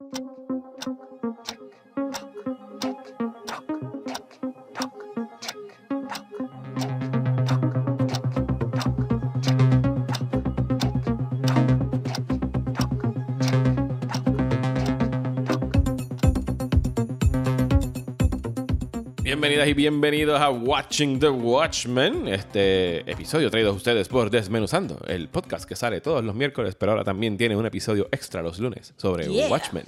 Thank you. Bienvenidas y bienvenidos a Watching the Watchmen, este episodio traído a ustedes por Desmenuzando, el podcast que sale todos los miércoles, pero ahora también tiene un episodio extra los lunes sobre Yeah. Watchmen.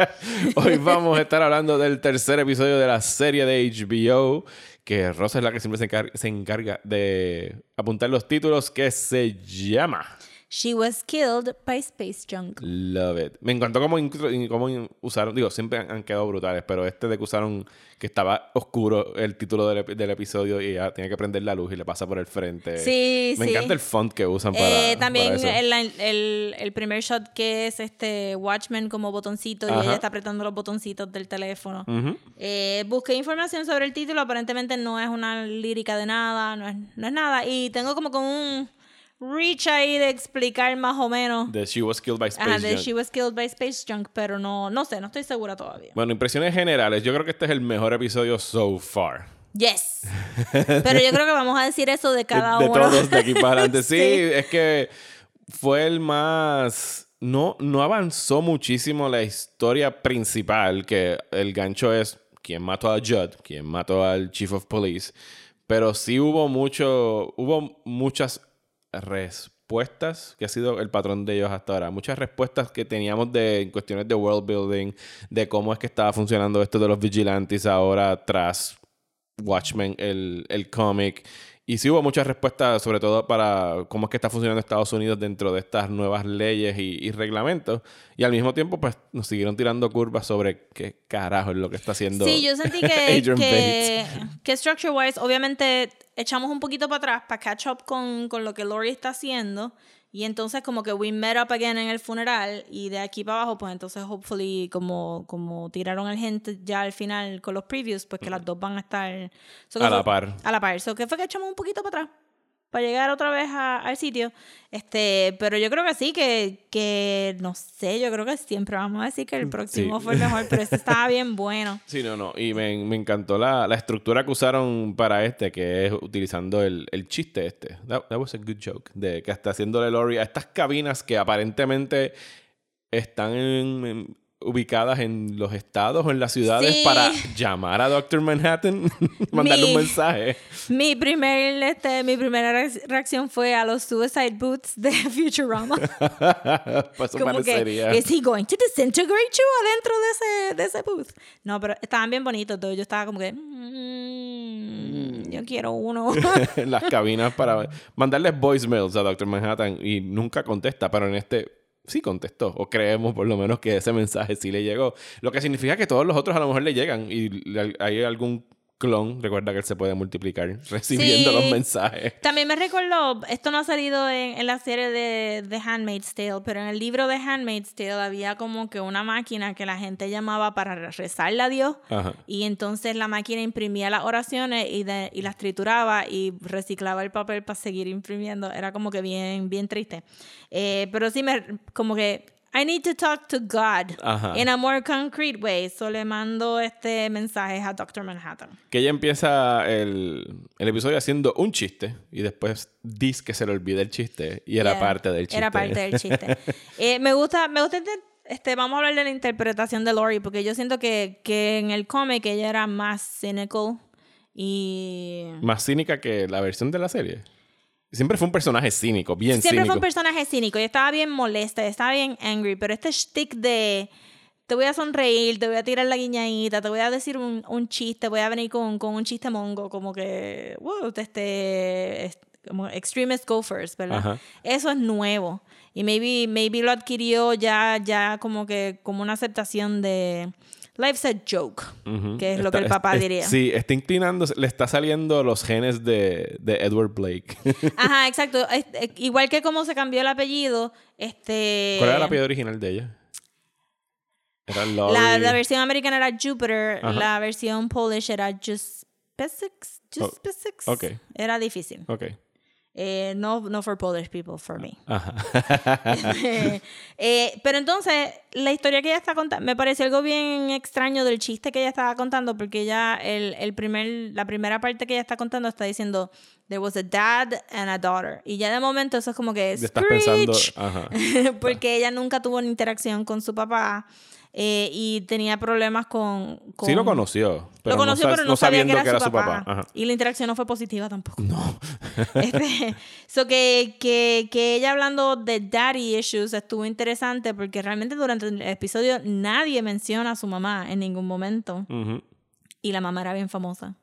Hoy vamos a estar hablando del tercer episodio de la serie de HBO, que Rosa es la que siempre se encarga de apuntar los títulos, que se llama She was killed by space junk. Love it. Me encantó cómo, cómo usaron, digo, siempre han, han quedado brutales, pero este de que usaron que estaba oscuro el título del, del episodio y ya tiene que prender la luz y le pasa por el frente. Sí, Me sí. encanta el font que usan para. Eh, también para eso. el, el, el primer shot que es este Watchmen como botoncito y Ajá. ella está apretando los botoncitos del teléfono. Ujú. Eh, busqué información sobre el título, aparentemente no es una lírica de nada, no es, no es nada. Y tengo como con un reach ahí de explicar más o menos. The She Was Killed by Space Ajá, de. She was killed by space junk, pero no, no sé, no estoy segura todavía. Bueno, impresiones generales. Yo creo que este es el mejor episodio so far. Yes. Pero yo creo que vamos a decir eso de cada de, de uno. todos de aquí para adelante. Sí, Sí. es que fue el más. No, no avanzó muchísimo la historia principal, que el gancho es quién mató a Judd, quién mató al Chief of Police. Pero sí hubo mucho. Hubo muchas respuestas, que ha sido el patrón de ellos hasta ahora. Muchas respuestas que teníamos de en cuestiones de world building, de cómo es que estaba funcionando esto de los vigilantes ahora tras Watchmen, el, el cómic. Y sí hubo muchas respuestas, sobre todo para cómo es que está funcionando Estados Unidos dentro de estas nuevas leyes y, y reglamentos. Y al mismo tiempo, pues nos siguieron tirando curvas sobre qué carajo es lo que está haciendo. Sí, yo sentí que, que, que structure wise, obviamente echamos un poquito para atrás para catch up con, con lo que Lori está haciendo. Y entonces como que we met up again en el funeral y de aquí para abajo, pues entonces hopefully como, como tiraron el gente ya al final con los previews, pues que las dos van a estar so A la fue- par. A la par. So que fue que echamos un poquito para atrás para llegar otra vez a- al sitio. Este, pero yo creo que sí, que, que no sé, yo creo que siempre vamos a decir que el próximo fue el mejor, pero este estaba bien bueno. Sí, no, no. Y me, me encantó la, la estructura que usaron para este, que es utilizando el, el chiste este. That, that was a good joke. De que hasta haciéndole Lori a estas cabinas que aparentemente están en- en- ubicadas en los estados o en las ciudades Sí. para llamar a Doctor Manhattan, mandarle un mensaje. Mi, primer, este, mi primera reacc- reacción fue a los Suicide Boots de Futurama. pues eso Como que, parecería. ¿is he going to disintegrate you adentro de ese, de ese booth? No, pero estaban bien bonitos todos. Yo estaba como que, "Mm, yo quiero uno. las cabinas para mandarles voicemails a Doctor Manhattan y nunca contesta, pero en este sí contestó, o creemos por lo menos que ese mensaje sí le llegó. Lo que significa que todos los otros a lo mejor le llegan y hay algún clon, recuerda que él se puede multiplicar recibiendo Sí. los mensajes. También me recordó, esto no ha salido en, en la serie de, de Handmaid's Tale, pero en el libro de Handmaid's Tale había como que una máquina que la gente llamaba para rezarle a Dios. Ajá. Y entonces la máquina imprimía las oraciones y, de- y las trituraba y reciclaba el papel para seguir imprimiendo. Era como que bien, bien triste. Eh, pero sí me, como que, I need to talk to God Ajá. in a more concrete way. So le mando este mensaje a Dr. Manhattan. Que ella empieza el, el episodio haciendo un chiste y después dice que se le olvida el chiste y era Yeah, parte del chiste. Era parte del chiste. Eh, me gusta, me gusta este- este, vamos a hablar de la interpretación de Lori, porque yo siento que, que en el cómic ella era más cynical y Más cínica que la versión de la serie. Siempre fue un personaje cínico, bien siempre cínico. fue un personaje cínico y estaba bien molesta, estaba bien angry, pero este shtick de te voy a sonreír, te voy a tirar la guiñadita, te voy a decir un, un chiste, voy a venir con, con un chiste mongo, como que, wow, este, es- como extremist go first, ¿verdad? Ajá. Eso es nuevo. Y maybe, maybe lo adquirió ya, ya como que, como una aceptación de life's a joke, que es lo que el papá es- diría. Sí, está inclinándose, le está saliendo los genes de, de Edward Blake. Ajá, exacto. Es- igual que como se cambió el apellido, este... ¿Cuál era el apellido original de ella? Era. La, la versión americana era Jupiter, Ajá. la versión Polish era Juspesix. Juspesix. ok. Era difícil. Ok. Eh, no, no for Polish people, for me. Ajá. Eh, pero entonces, la historia que ella está contando, me pareció algo bien extraño del chiste que ella estaba contando, porque ella, el, el primer, la primera parte que ella está contando está diciendo, there was a dad and a daughter. Y ya de momento eso es como que, estás pensando, ajá. porque ella nunca tuvo una interacción con su papá eh, y tenía problemas con... con Sí lo conoció, pero lo conoció, no, pero no, no sabía sabiendo que era, su, papá. Ajá. Y la interacción no fue positiva tampoco. No. este, so que, que, que ella hablando de daddy issues estuvo interesante porque realmente durante el episodio nadie menciona a su mamá en ningún momento. Ujú. Y la mamá era bien famosa.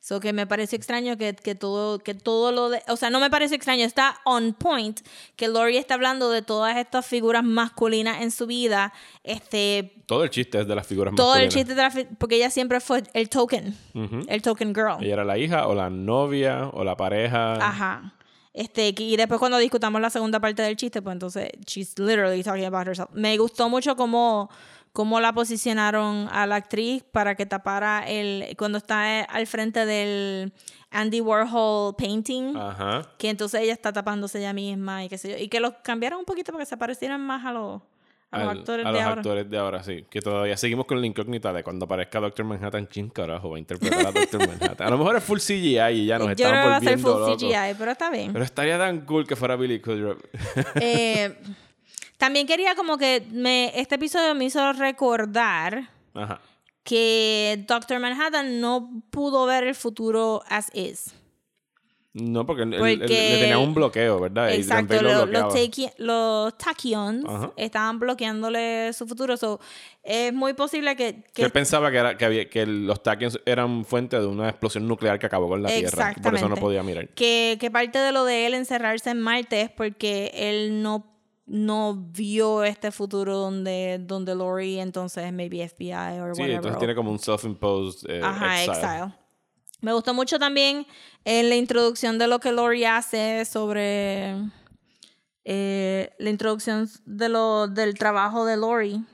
So que me pareció extraño que, que todo, que todo lo de. O sea, no me parece extraño, está on point que Lori está hablando de todas estas figuras masculinas en su vida. Este, Todo el chiste es de las figuras todo el masculinas. chiste de la fi- porque ella siempre fue el token, Ujú. el token girl. Ella era la hija o la novia o la pareja. Ajá. Este, y después cuando discutamos la segunda parte del chiste, pues entonces she's literally talking about herself. Me gustó mucho cómo, cómo la posicionaron a la actriz para que tapara el cuando está eh, al frente del Andy Warhol painting, Ajá. que entonces ella está tapándose ella misma y qué sé yo, y que los cambiaron un poquito para que se parecieran más a los, a los Al- actores a de los ahora. actores de ahora, sí. Que todavía seguimos con la incógnita de cuando aparezca Doctor Manhattan, ¿quién carajo va a interpretar a Doctor Manhattan? A lo mejor es full CGI y ya nos Yo creo estamos que va a ser volviendo full locos. CGI, pero está bien. Pero estaría tan cool que fuera Billy Kudrow. Eh, también quería como que me, este episodio me hizo recordar Ajá. que Doctor Manhattan no pudo ver el futuro as is. No, porque, él- él- Porque- le tenía un bloqueo, ¿verdad? Exacto, lo lo- los, tachyons Ajá. estaban bloqueándole su futuro. So, es muy posible que... Que él pensaba que, era, que, había, que los Tachyons eran fuente de una explosión nuclear que acabó con la Tierra. Por eso no podía mirar. que, que parte de lo de él encerrarse en Marte es porque él no, no vio este futuro donde, donde Lori entonces maybe FBI o Sí, whatever. entonces tiene como un self-imposed eh, Ajá, exile. exile. Me gustó mucho también en la introducción de lo que Lori hace sobre eh, la introducción de lo, del trabajo de Lori.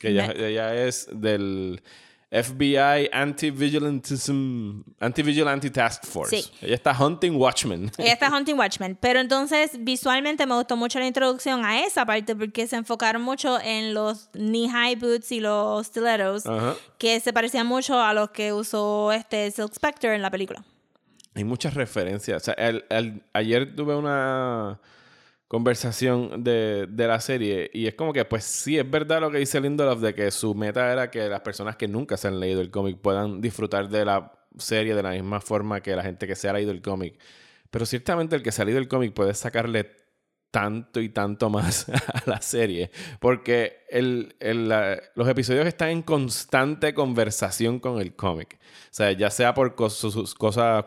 Que ella, ella es del FBI Anti-Vigilantism, Anti-Vigilante Task Force. Sí. Ella está hunting Watchmen. Ella está Hunting Watchmen. Pero entonces visualmente me gustó mucho la introducción a esa parte porque se enfocaron mucho en los knee-high boots y los stilettos que se parecían mucho a los que usó este Silk Spectre en la película. Hay muchas referencias. O sea, el- el- ayer tuve una conversación de, de la serie y es como que, pues sí, es verdad lo que dice Lindelof de que su meta era que las personas que nunca se han leído el cómic puedan disfrutar de la serie de la misma forma que la gente que se ha leído el cómic. Pero ciertamente el que se ha leído el cómic puede sacarle tanto y tanto más a la serie. Porque el, el, la- los episodios están en constante conversación con el cómic. O sea, ya sea por cosas,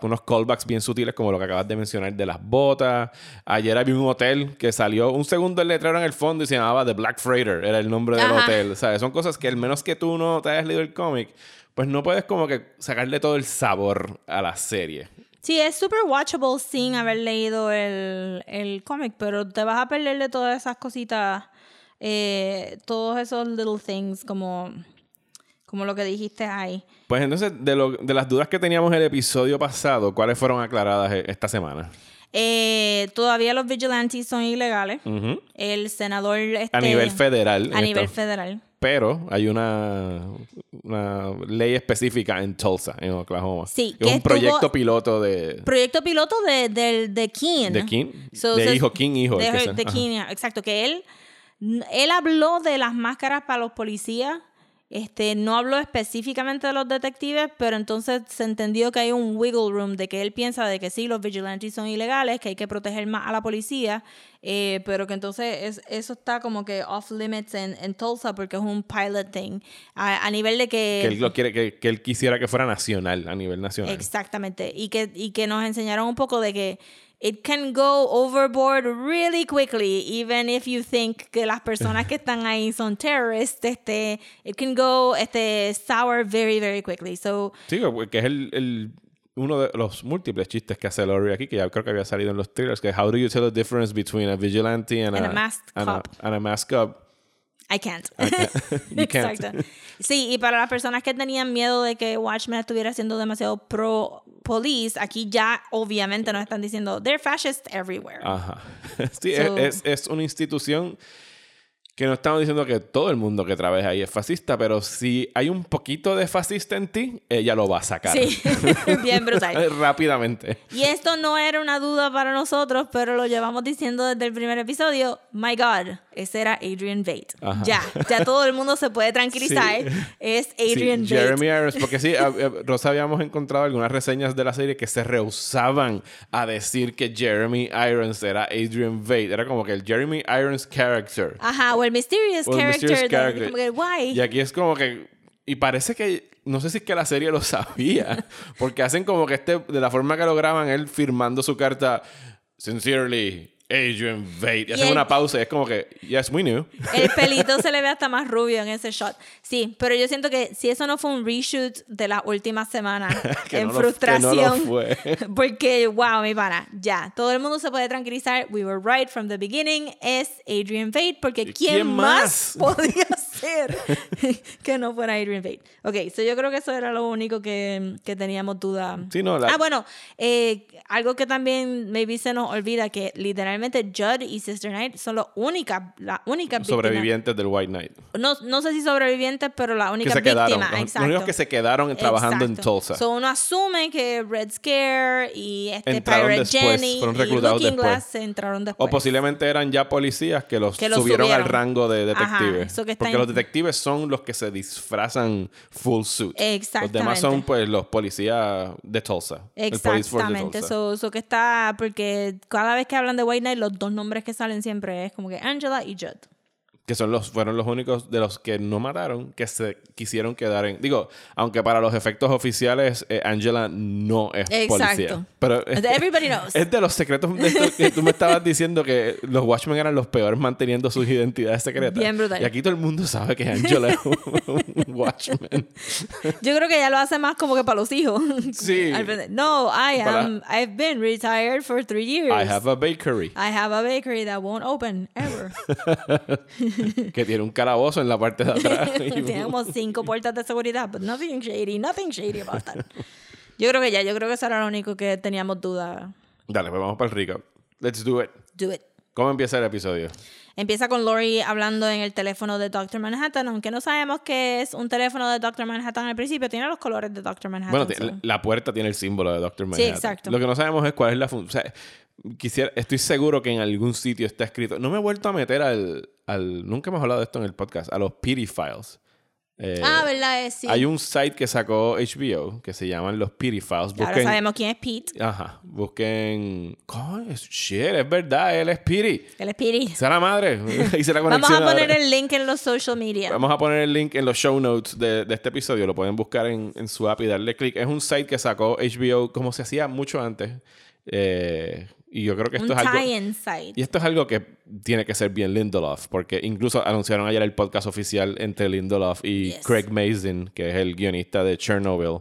unos callbacks bien sutiles como lo que acabas de mencionar de las botas. Ayer había un hotel que salió un segundo el letrero en el fondo y se llamaba The Black Freighter, era el nombre del Ajá. hotel. O sea, son cosas que al menos que tú no te hayas leído el cómic, pues no puedes como que sacarle todo el sabor a la serie. Sí, es super watchable sin haber leído el, el cómic, pero te vas a perderle todas esas cositas, eh, todos esos little things como, como lo que dijiste ahí. Pues entonces, de, lo- de las dudas que teníamos en el episodio pasado, ¿cuáles fueron aclaradas e- esta semana? Eh, todavía los vigilantes son ilegales. El senador... A este, nivel federal. A nivel federal. Pero hay una, una ley específica en Tulsa, en Oklahoma. Sí, que es un proyecto piloto de, Proyecto piloto de, del de King. de King. So, de hijo King, hijo. el De, que de. King, exacto. Que él, él habló de las máscaras para los policías. Este, no habló específicamente de los detectives, pero entonces se entendió que hay un wiggle room de que él piensa de que sí, los vigilantes son ilegales, que hay que proteger más a la policía, eh, pero que entonces es- eso está como que off limits en, en Tulsa porque es un pilot thing. A, a nivel de que... Que él, lo quiere, que, que él quisiera que fuera nacional, a nivel nacional. Exactamente. Y que, y que nos enseñaron un poco de que it can go overboard really quickly, even if you think que las personas que están ahí son terrorists, este, it can go este, sour very, very quickly. So, Sí, que es el, el- uno de los múltiples chistes que hace Laurie aquí, que ya creo que había salido en los trailers, que es How do you tell the difference between a vigilante and, And a masked and a- cop. and a masked cop? I can't. You can't. Exacto. Sí, y para las personas que tenían miedo de que Watchmen estuviera siendo demasiado pro police, aquí ya obviamente nos están diciendo they're fascist everywhere. Ajá. Sí, So- es, es, es una institución que no estamos diciendo que todo el mundo que trabaja ahí es fascista, pero si hay un poquito de fascista en ti, ella lo va a sacar. Sí, bien brutal. Rápidamente. Y esto no era una duda para nosotros, pero lo llevamos diciendo desde el primer episodio. My God, ese era Adrian. Ajá. Ya, ya todo el mundo se puede tranquilizar. Sí. Es Sí, Adrian Veidt. Jeremy Irons, porque sí, a- a- Rosa habíamos encontrado algunas reseñas de la serie que se rehusaban a decir que Jeremy Irons era Adrian Veidt. Era como que el Jeremy Irons character. Ajá, o el mysterious O el character. mysterious character. como que, why? Y aquí es como que. Y parece que. No sé si es que la serie lo sabía. Porque hacen como que este. De la forma que lo graban, él firmando su carta. Sincerely, Adrian Veidt. Y, Y hacen el- una pausa y es como que. Yes, we knew. El pelito se le ve hasta más rubio en ese shot. Sí, pero yo siento que si eso no fue un reshoot de las últimas semanas en no lo- no lo frustración. fue. Porque, wow, mi pana, ya, todo el mundo se puede tranquilizar. We were right from the beginning. Es Adrian Veidt, porque ¿Y ¿quién, quién más más? podía ser que no fuera Adrian Veidt? Ok, so yo creo que eso era lo único que, que teníamos duda. Sí, no, la- Ah, bueno, eh, algo que también maybe se nos olvida que literalmente Judd y Sister Night son las únicas, la única Sobrevivientes del White Knight. no, no sé si sobrevivientes, pero la Que única se quedaron. víctima. Los, los exacto. únicos que se quedaron trabajando en Exacto. Tulsa. So uno asume que Red Scare y este Entraron Pirate después, Jenny fueron y Looking después. Glass se entraron después. O posiblemente eran ya policías que los, Que los subieron, al rango de Ajá, detectives. eso que está Porque en- los detectives son los que se disfrazan full suit. Los Exactamente. demás son pues los policías de Tulsa. Exactamente, Tulsa. so, so que está, porque cada vez que hablan de White Knight, los dos nombres que salen siempre es como que Angela y Judd. Que son los, fueron los únicos de los que no mataron que se quisieron quedar en. Digo, aunque para los efectos oficiales, eh, Angela no es policía. Exacto. Pero Everybody knows. Es de los secretos de esto que tú me estabas diciendo que los Watchmen eran los peores manteniendo sus identidades secretas. Bien brutal. Y aquí todo el mundo sabe que Angela es un, Watchman. Yo creo que ya lo hace más como que para los hijos. Sí. No, I Para- am, I've been retired for three years. I have a bakery I have a bakery that won't open ever. que tiene un calabozo en la parte de atrás. Tiene como cinco puertas de seguridad, but nothing shady, nothing shady about that. Yo creo que ya, yo creo que eso era lo único que teníamos duda. Dale, pues vamos para el recap. Let's do it. Do it. ¿Cómo empieza el episodio? Empieza con Lori hablando en el teléfono de Dr. Manhattan, aunque no sabemos que es un teléfono de Dr. Manhattan al principio, tiene los colores de Dr. Manhattan. Bueno, so- la puerta tiene el símbolo de Dr. Manhattan. exacto. Lo que no sabemos es cuál es la función. O sea, quisiera, estoy seguro que en algún sitio está escrito. No me he vuelto a meter al. al nunca hemos hablado de esto en el podcast. A los Pity Files. Eh, ah, ¿verdad? Es, sí. Hay un site que sacó HBO que se llaman los Pity Files. Ahora Busquen, sabemos quién es Pete. Ajá. Busquen. Coño, shit, es verdad, él es Pity. Él es Pete. Sea la madre. Hice la Vamos a poner ahora. el link en los social media. Vamos a poner el link en los show notes de, de este episodio. Lo pueden buscar en, en su app y darle clic. Es un site que sacó HBO como se hacía mucho antes. Eh, y yo creo que esto un es algo. site. Y esto es algo que tiene que ser bien Lindelof, porque incluso anunciaron ayer el podcast oficial entre Lindelof y Yes. Craig Mazin, que es el guionista de Chernobyl,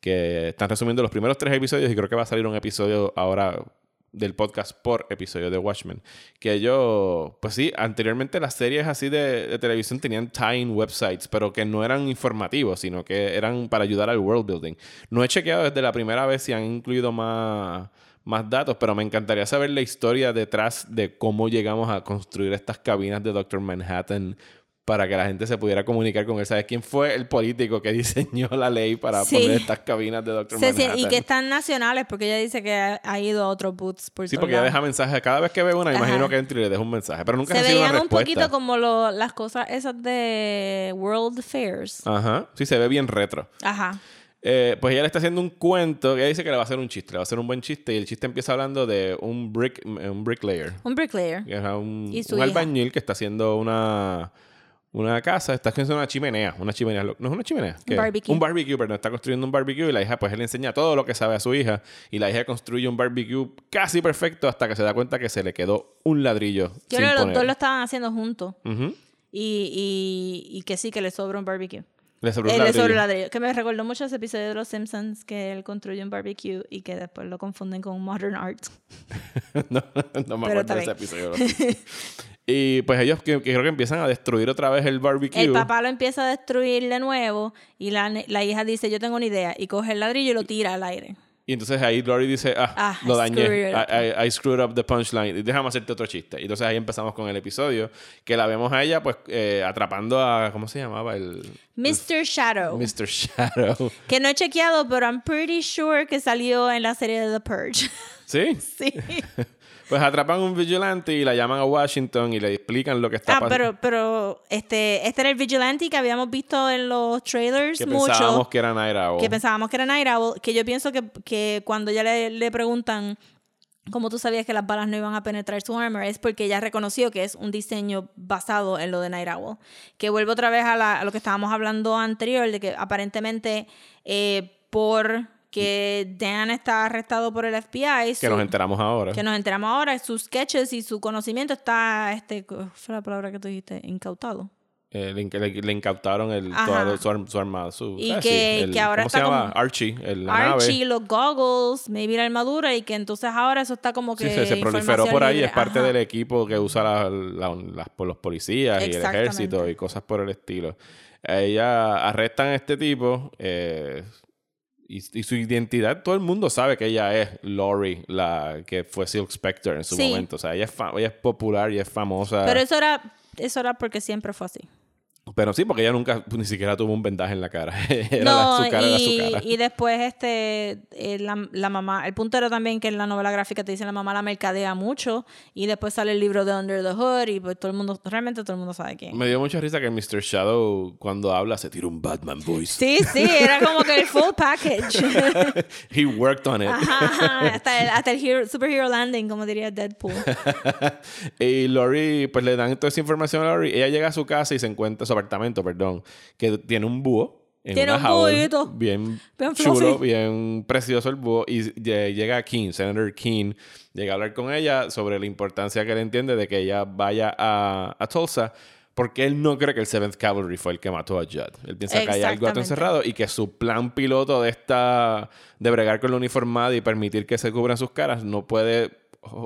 que están resumiendo los primeros tres episodios y creo que va a salir un episodio ahora del podcast por episodio de Watchmen. Que yo, pues sí, anteriormente las series así de, de televisión tenían tie-in websites, pero que no eran informativos, sino que eran para ayudar al world building. No he chequeado desde la primera vez si han incluido más, más datos, pero me encantaría saber la historia detrás de cómo llegamos a construir estas cabinas de Doctor Manhattan para que la gente se pudiera comunicar con él. ¿Sabes quién fue el político que diseñó la ley para Sí. poner estas cabinas de Doctor Se- se- Manhattan? y que están nacionales, porque ella dice que ha, ha ido a otros booths por Sí, porque ella deja mensajes. Cada vez que ve una, Ajá. imagino que entra y le deja un mensaje. Pero nunca Se una veían un poquito como lo- las cosas esas de World Fairs. Ajá. Sí, se ve bien retro. Ajá. Eh, pues ella le está haciendo un cuento. Ella dice que le va a hacer un chiste. Le va a hacer un buen chiste. Y el chiste empieza hablando de un brick, un bricklayer. Un bricklayer. Que es un, Y su un hija. albañil que está haciendo una, una casa, está haciendo una chimenea, una chimenea, no es una chimenea, ¿qué? barbecue. Un barbecue, pero está construyendo un barbecue y la hija pues él le enseña todo lo que sabe a su hija y la hija construye un barbecue casi perfecto hasta que se da cuenta que se le quedó un ladrillo. Yo creo que los dos lo estaban haciendo juntos. Ujú. Y, y, y que sí, que le sobra un barbecue. Le sobró un le ladrillo. sobra el ladrillo. Que me recordó mucho ese episodio de Los Simpsons que él construye un barbecue y que después lo confunden con modern art. no, no me Pero acuerdo de ese episodio. Y pues ellos que, que creo que empiezan a destruir otra vez el barbecue. El papá lo empieza a destruir de nuevo y la, la hija dice, yo tengo una idea, y coge el ladrillo y lo tira al aire. Y entonces ahí Glory dice, ah, Ah, lo I dañé, screwed. I, I- I screwed up the punchline, déjame hacerte otro chiste. Y entonces ahí empezamos con el episodio, que la vemos a ella pues eh, atrapando a, ¿cómo se llamaba? El, Mr. Shadow. Mr. Shadow. Que no he chequeado, pero I'm pretty sure que salió en la serie de The Purge. ¿Sí? sí. Pues atrapan a un vigilante y la llaman a Washington y le explican lo que está Ah, pasando. pero, pero este, este era el vigilante que habíamos visto en los trailers que mucho. pensábamos que era Night Owl. que pensábamos que era Night Owl, que yo pienso que, que cuando ya le, le preguntan cómo tú sabías que las balas no iban a penetrar su armor, es porque ella reconoció que es un diseño basado en lo de Night Owl. Que vuelvo otra vez a, la- a lo que estábamos hablando anterior, de que aparentemente eh, por que Dan está arrestado por el FBI, que su- nos enteramos ahora. que nos enteramos ahora, sus sketches y su conocimiento está, este, ¿cuál fue la palabra que tú dijiste? Incautado. Eh, le, le- le incautaron el, todo su, su armada. Su, Y ah, que- el- que ahora ¿Cómo se está llama? como- Archie. el- la Archie, nave. los goggles, maybe la armadura y que entonces ahora eso está como que Sí, se, se proliferó por ahí, libre. es parte Ajá. del equipo que usa la- la- las- los policías y el ejército y cosas por el estilo. Ella arrestan a este tipo eh, y, y su identidad, todo el mundo sabe que ella es Lori, la que fue Silk Spectre en su Sí. momento. O sea, ella es, ella es popular y es famosa. Pero eso era, eso era porque siempre fue así. Pero sí, porque ella nunca ni siquiera tuvo un vendaje en la cara. Era no, la- su cara era su y, cara. y después este eh, la, la mamá, el punto era también que en la novela gráfica te dice la mamá la mercadea mucho y después sale el libro de Under the Hood y pues todo el mundo, realmente todo el mundo sabe quién. Me dio mucha risa que Mr. Shadow, cuando habla, se tira un Batman voice. Sí, sí, era como que el full package. He worked on it. Ajá, ajá, hasta el, hasta el hero- superhero landing, como diría Deadpool. y Lori, pues le dan toda esa información a Lori. Ella llega a su casa y se encuentra, apartamento, perdón, que tiene un búho. En Tiene una un búhito. Bien, Bien chulo, fluffy. bien precioso el búho. Y lle- llega King, Senator King, llega a hablar con ella sobre la importancia que él entiende de que ella vaya a, a Tulsa. Porque él no cree que el 7th Cavalry fue el que mató a Judd. Él piensa que hay algo Exactamente. encerrado y que su plan piloto de esta de bregar con la uniformada y permitir que se cubran sus caras no puede.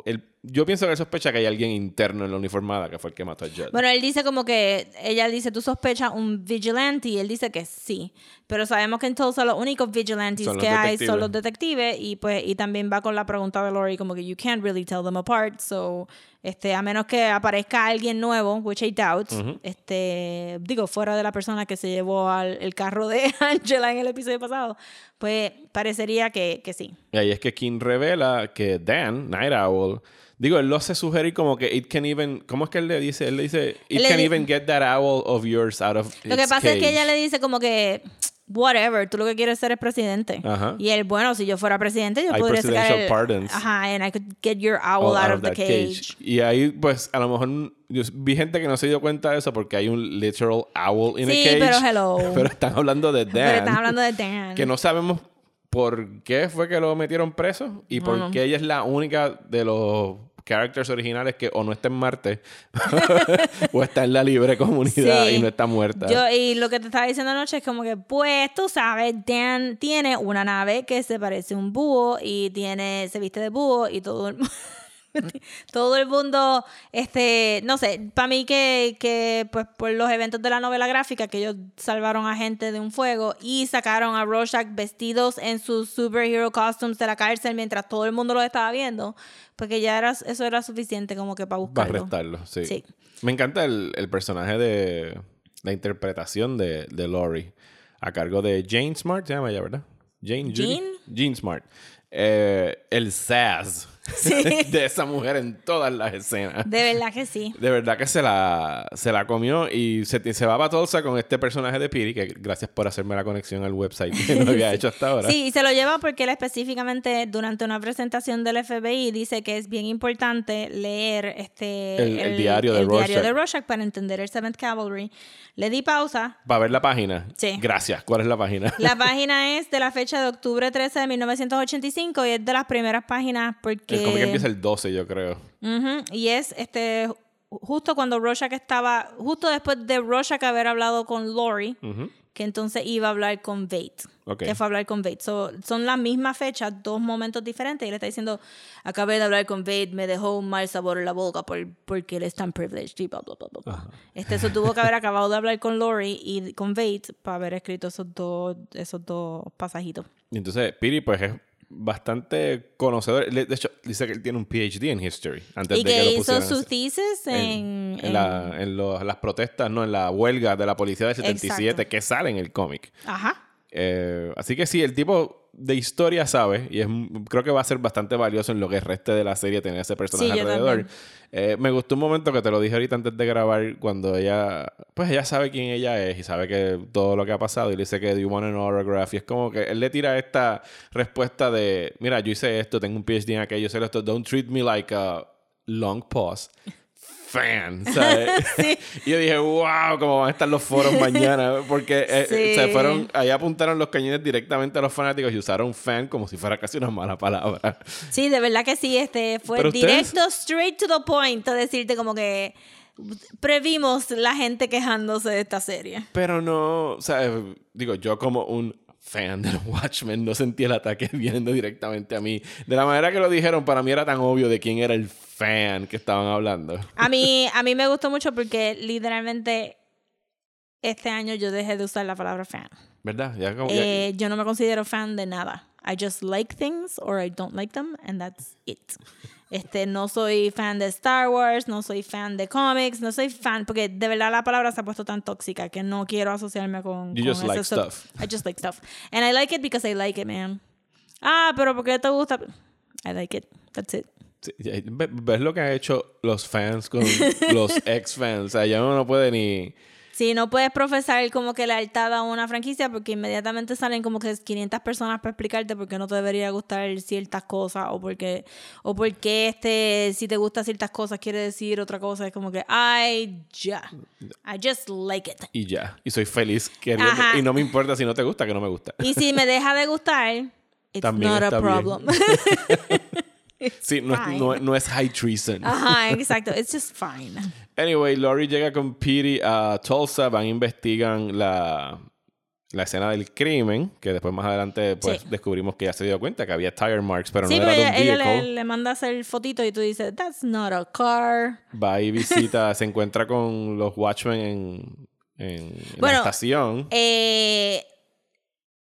él- yo pienso que él sospecha que hay alguien interno en la uniformada que fue el que mató a Judd. Bueno, él dice como que, ella dice, tú sospechas un vigilante y él dice que sí. Pero sabemos que en Tulsa los únicos vigilantes los que hay detectives. son los detectives y pues y también va con la pregunta de Lori como que you can't really tell them apart. So, este, a menos que aparezca alguien nuevo, which I doubt, este, digo, fuera de la persona que se llevó al el carro de Angela en el episodio pasado, pues parecería que, que sí. Y ahí es que King revela que Dan, Night Owl, digo, él lo hace sugerir como que it can even, ¿cómo es que él le dice? Él le dice, it le can di- even get that owl of yours out of Lo que its pasa es que cage." ella le dice como que, whatever, tú lo que quieres ser es presidente. Ajá. Y él, bueno, si yo fuera presidente, yo Hay podría sacar presidential el, pardons. Ajá, and I could get your owl out, of the cage. Y ahí, pues, a lo mejor yo vi gente que no se dio cuenta de eso porque hay un literal owl in Sí, a cage. pero hello. Pero están hablando de Dan. Pero están hablando de Dan. Que no sabemos por qué fue que lo metieron preso y por no. qué ella es la única de los characters originales que o no está en Marte o está en la libre comunidad Sí. y no está muerta. Yo, y lo que te estaba diciendo anoche es como que, pues, tú sabes, Dan tiene una nave que se parece a un búho y tiene, se viste de búho y todo el, todo el mundo, este, no sé, para mí que, que, pues, por los eventos de la novela gráfica, que ellos salvaron a gente de un fuego y sacaron a Rorschach vestidos en sus superhero costumes de la cárcel mientras todo el mundo los estaba viendo, porque ya era, eso era suficiente como que para Para buscarlo. arrestarlo, sí. Sí. Me encanta el, el personaje de la interpretación de, de Lori a cargo de Jane Smart, se llama ella, ¿verdad? Jane? Jean Smart. Eh, el sass Sí. de esa mujer en todas las escenas. De verdad que sí. De verdad que se la, se la comió y se, se va para Tulsa con este personaje de Piri, que gracias por hacerme la conexión al website que no había hecho hasta ahora. Sí, y se lo lleva porque él específicamente durante una presentación del FBI dice que es bien importante leer este El- el diario de el diario de Rorschach para entender el 7th Cavalry. Le di pausa. Para ver la página. Sí. Gracias. ¿Cuál es la página? La página es de la fecha de octubre 13 de 1985 y es de las primeras páginas porque... El cómic empieza el 12, yo creo. Ujú, Y es este justo cuando Rorschach estaba, justo después de Rorschach haber hablado con Lori, Ujú. que entonces iba a hablar con Vate. Ok. Que fue a hablar con Vate. So, son las mismas fechas, dos momentos diferentes. Y él está diciendo, acabé de hablar con Vate, me dejó un mal sabor en la boca por, porque él es tan privileged y bla, bla, bla, bla, bla. Este, eso tuvo que haber acabado de hablar con Lori y con Vate para haber escrito esos dos, esos dos pasajitos. Y entonces Piri pues es bastante conocedor. De hecho, dice que él tiene un PhD en History. Antes Y de que, que lo hizo pusieran su así. thesis en... en, en en- la- en los- las protestas, no, en la huelga de la policía del 77 Exacto. que sale en el cómic. Ajá. Eh, así que sí, el tipo de historia sabe y es, creo que va a ser bastante valioso en lo que reste de la serie tener ese personaje Sí, alrededor. Eh, me gustó un momento que te lo dije ahorita antes de grabar cuando ella, pues ella sabe quién ella es y sabe que todo lo que ha pasado y le dice que do you want an autograph y es como que él le tira esta respuesta de, mira, yo hice esto, tengo un PhD en aquello, sé esto, don't treat me like a long pause. Fan, ¿sabes? y yo dije, wow, cómo van a estar los foros mañana. Porque eh, Sí. se fueron, ahí apuntaron los cañones directamente a los fanáticos y usaron fan como si fuera casi una mala palabra. Sí, de verdad que sí, este fue Pero ustedes- directo, straight to the point, a decirte como que previmos la gente quejándose de esta serie. Pero no, o sea, eh, digo, yo como un fan de los Watchmen no sentí el ataque viniendo directamente a mí. De la manera que lo dijeron, para mí era tan obvio de quién era el fan que estaban hablando. A mí, a mí me gustó mucho porque literalmente este año yo dejé de usar la palabra fan. ¿Verdad? Ya como, ya- Eh, yo no me considero fan de nada. I just like things or I don't like them and that's it. Este, no soy fan de Star Wars, no soy fan de cómics, no soy fan, porque de verdad la palabra se ha puesto tan tóxica que no quiero asociarme con. You con just ese like stuff. I just like stuff. And I like it because I like it, man. Ah, pero ¿por qué te gusta? I like it. That's it. Sí, ve- ¿Ves lo que han hecho los fans con los ex fans? O sea, ya uno no puede ni. Sí, no puedes profesar como que lealtad a una franquicia porque inmediatamente salen como que 500 personas para explicarte por qué no te debería gustar ciertas cosas o porque o por qué este si te gusta ciertas cosas quiere decir otra cosa, es como que ay ya. I just like it. Y ya. Y soy feliz queriendo. Y no me importa si no te gusta, que no me gusta. Y si me deja de gustar, it's También not a problem. Sí, no es, no, no es high treason. Ajá, exacto. It's just fine. Anyway, Lori llega con Petey a Tulsa, van, investigan la, la escena del crimen, que después más adelante pues Sí. descubrimos que ya se dio cuenta que había tire marks, pero sí, no era de un ella, vehicle. le, le manda hacer fotito y tú dices, that's not a car. Va y visita, se encuentra con los Watchmen en, en- en Bueno, la estación. Eh,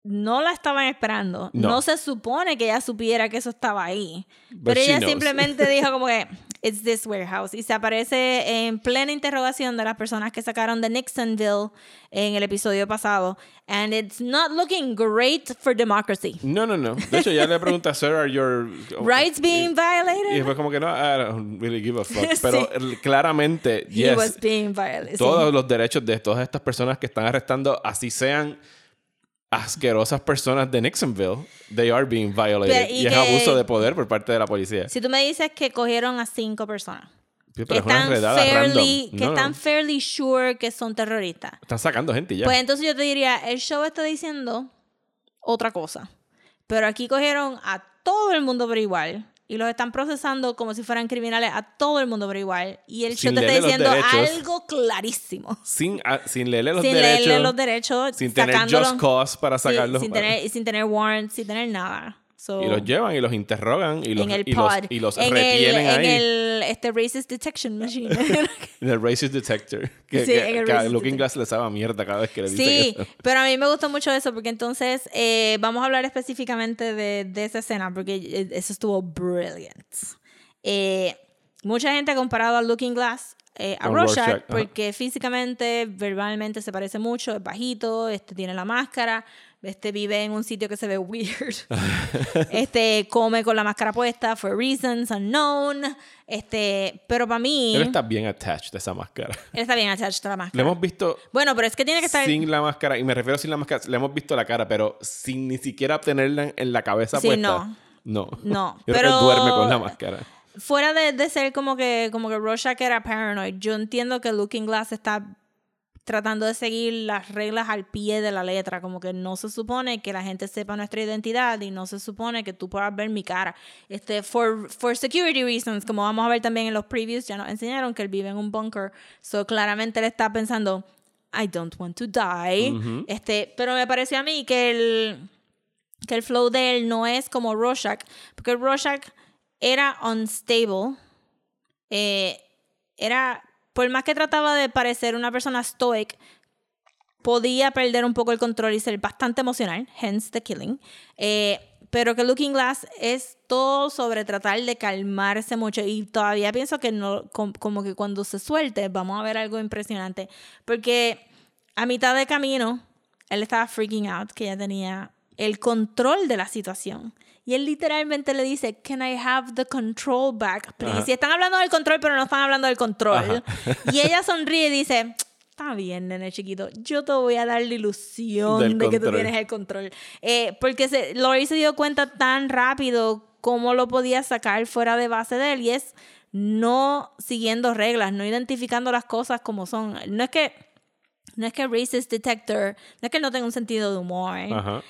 no la estaban esperando. No. No. se supone que ella supiera que eso estaba ahí. But Pero ella knows. simplemente dijo como que, it's this warehouse. Y se aparece en plena interrogación de las personas que sacaron de Nixonville en el episodio pasado. And it's not looking great for democracy. No, no, no. De hecho, ya le pregunta, Sir, are your... Rights being Y violated? después como que no, I don't really give a fuck. Sí. Pero eh, claramente, He yes, was being violated. sí. todos los derechos de todas estas personas que están arrestando, así sean asquerosas personas de Nixonville, they are being violated. Pero, y y es abuso de poder por parte de la policía. Si tú me dices que cogieron a cinco personas. Sí, Que están, fairly, que No, no. están fairly sure que son terroristas. Están sacando gente ya. Pues entonces yo te diría, el show está diciendo otra cosa. Pero aquí cogieron a todo el mundo por igual. Y los están procesando como si fueran criminales a todo el mundo por igual. Y el Sin show te está diciendo derechos. algo clarísimo. sin, ah, sin leerle los sin derechos. leerle los derechos. sin tener just cause para sacarlos. sin, tener, sin tener warrants, sin tener nada. So, Y los llevan y los interrogan y los, en el y los, y los en el, retienen en ahí. el este, Racist Detection Machine. En el racist detector. Que, Sí, que- en el que racist Looking. Glass le sabe a mierda cada vez que le dicen Sí, eso. pero a mí me gustó mucho eso porque entonces eh, vamos a hablar específicamente de, de esa escena porque eh, eso estuvo brilliant. Eh, mucha gente ha comparado a Looking Glass eh, a Rorschach, Rorschach, porque físicamente, verbalmente se parece mucho, es bajito, este tiene la máscara, este vive en un sitio que se ve weird, este come con la máscara puesta for reasons unknown, este, pero para mí Él está bien attached a esa máscara. él está bien attached a la Le máscara. hemos visto Bueno, pero es que tiene que estar sin la máscara, y me refiero sin la máscara, le hemos visto la cara, pero sin ni siquiera tenerla en, la cabeza Sí, puesta. no. No. No, Yo creo pero- que él duerme con la máscara. fuera de, de ser como que, como que Rorschach era paranoid, yo entiendo que Looking Glass está tratando de seguir las reglas al pie de la letra, como que no se supone que la gente sepa nuestra identidad y no se supone que tú puedas ver mi cara. Este, for, for security reasons, como vamos a ver también en los previews, ya nos enseñaron que él vive en un bunker, so claramente él está pensando, I don't want to die. este, pero me pareció a mí que el, que el flow de él no es como Rorschach, porque Rorschach era unstable. Eh, era, por más que trataba de parecer una persona stoic, podía perder un poco el control y ser bastante emocional, hence the killing. Eh, pero que Looking Glass es todo sobre tratar de calmarse mucho y todavía pienso que no como que cuando se suelte vamos a ver algo impresionante porque a mitad de camino él estaba freaking out que ya tenía el control de la situación y él literalmente le dice can I have the control back please si están hablando del control pero no están hablando del control. Y ella sonríe y dice está bien, nene chiquito, yo te voy a dar la ilusión de que tú tienes el control. Eh, porque se, Lori se dio cuenta tan rápido cómo lo podía sacar fuera de base de él y es no siguiendo reglas, no identificando las cosas como son. No es que no es que racist detector, no es que no tenga un sentido de humor,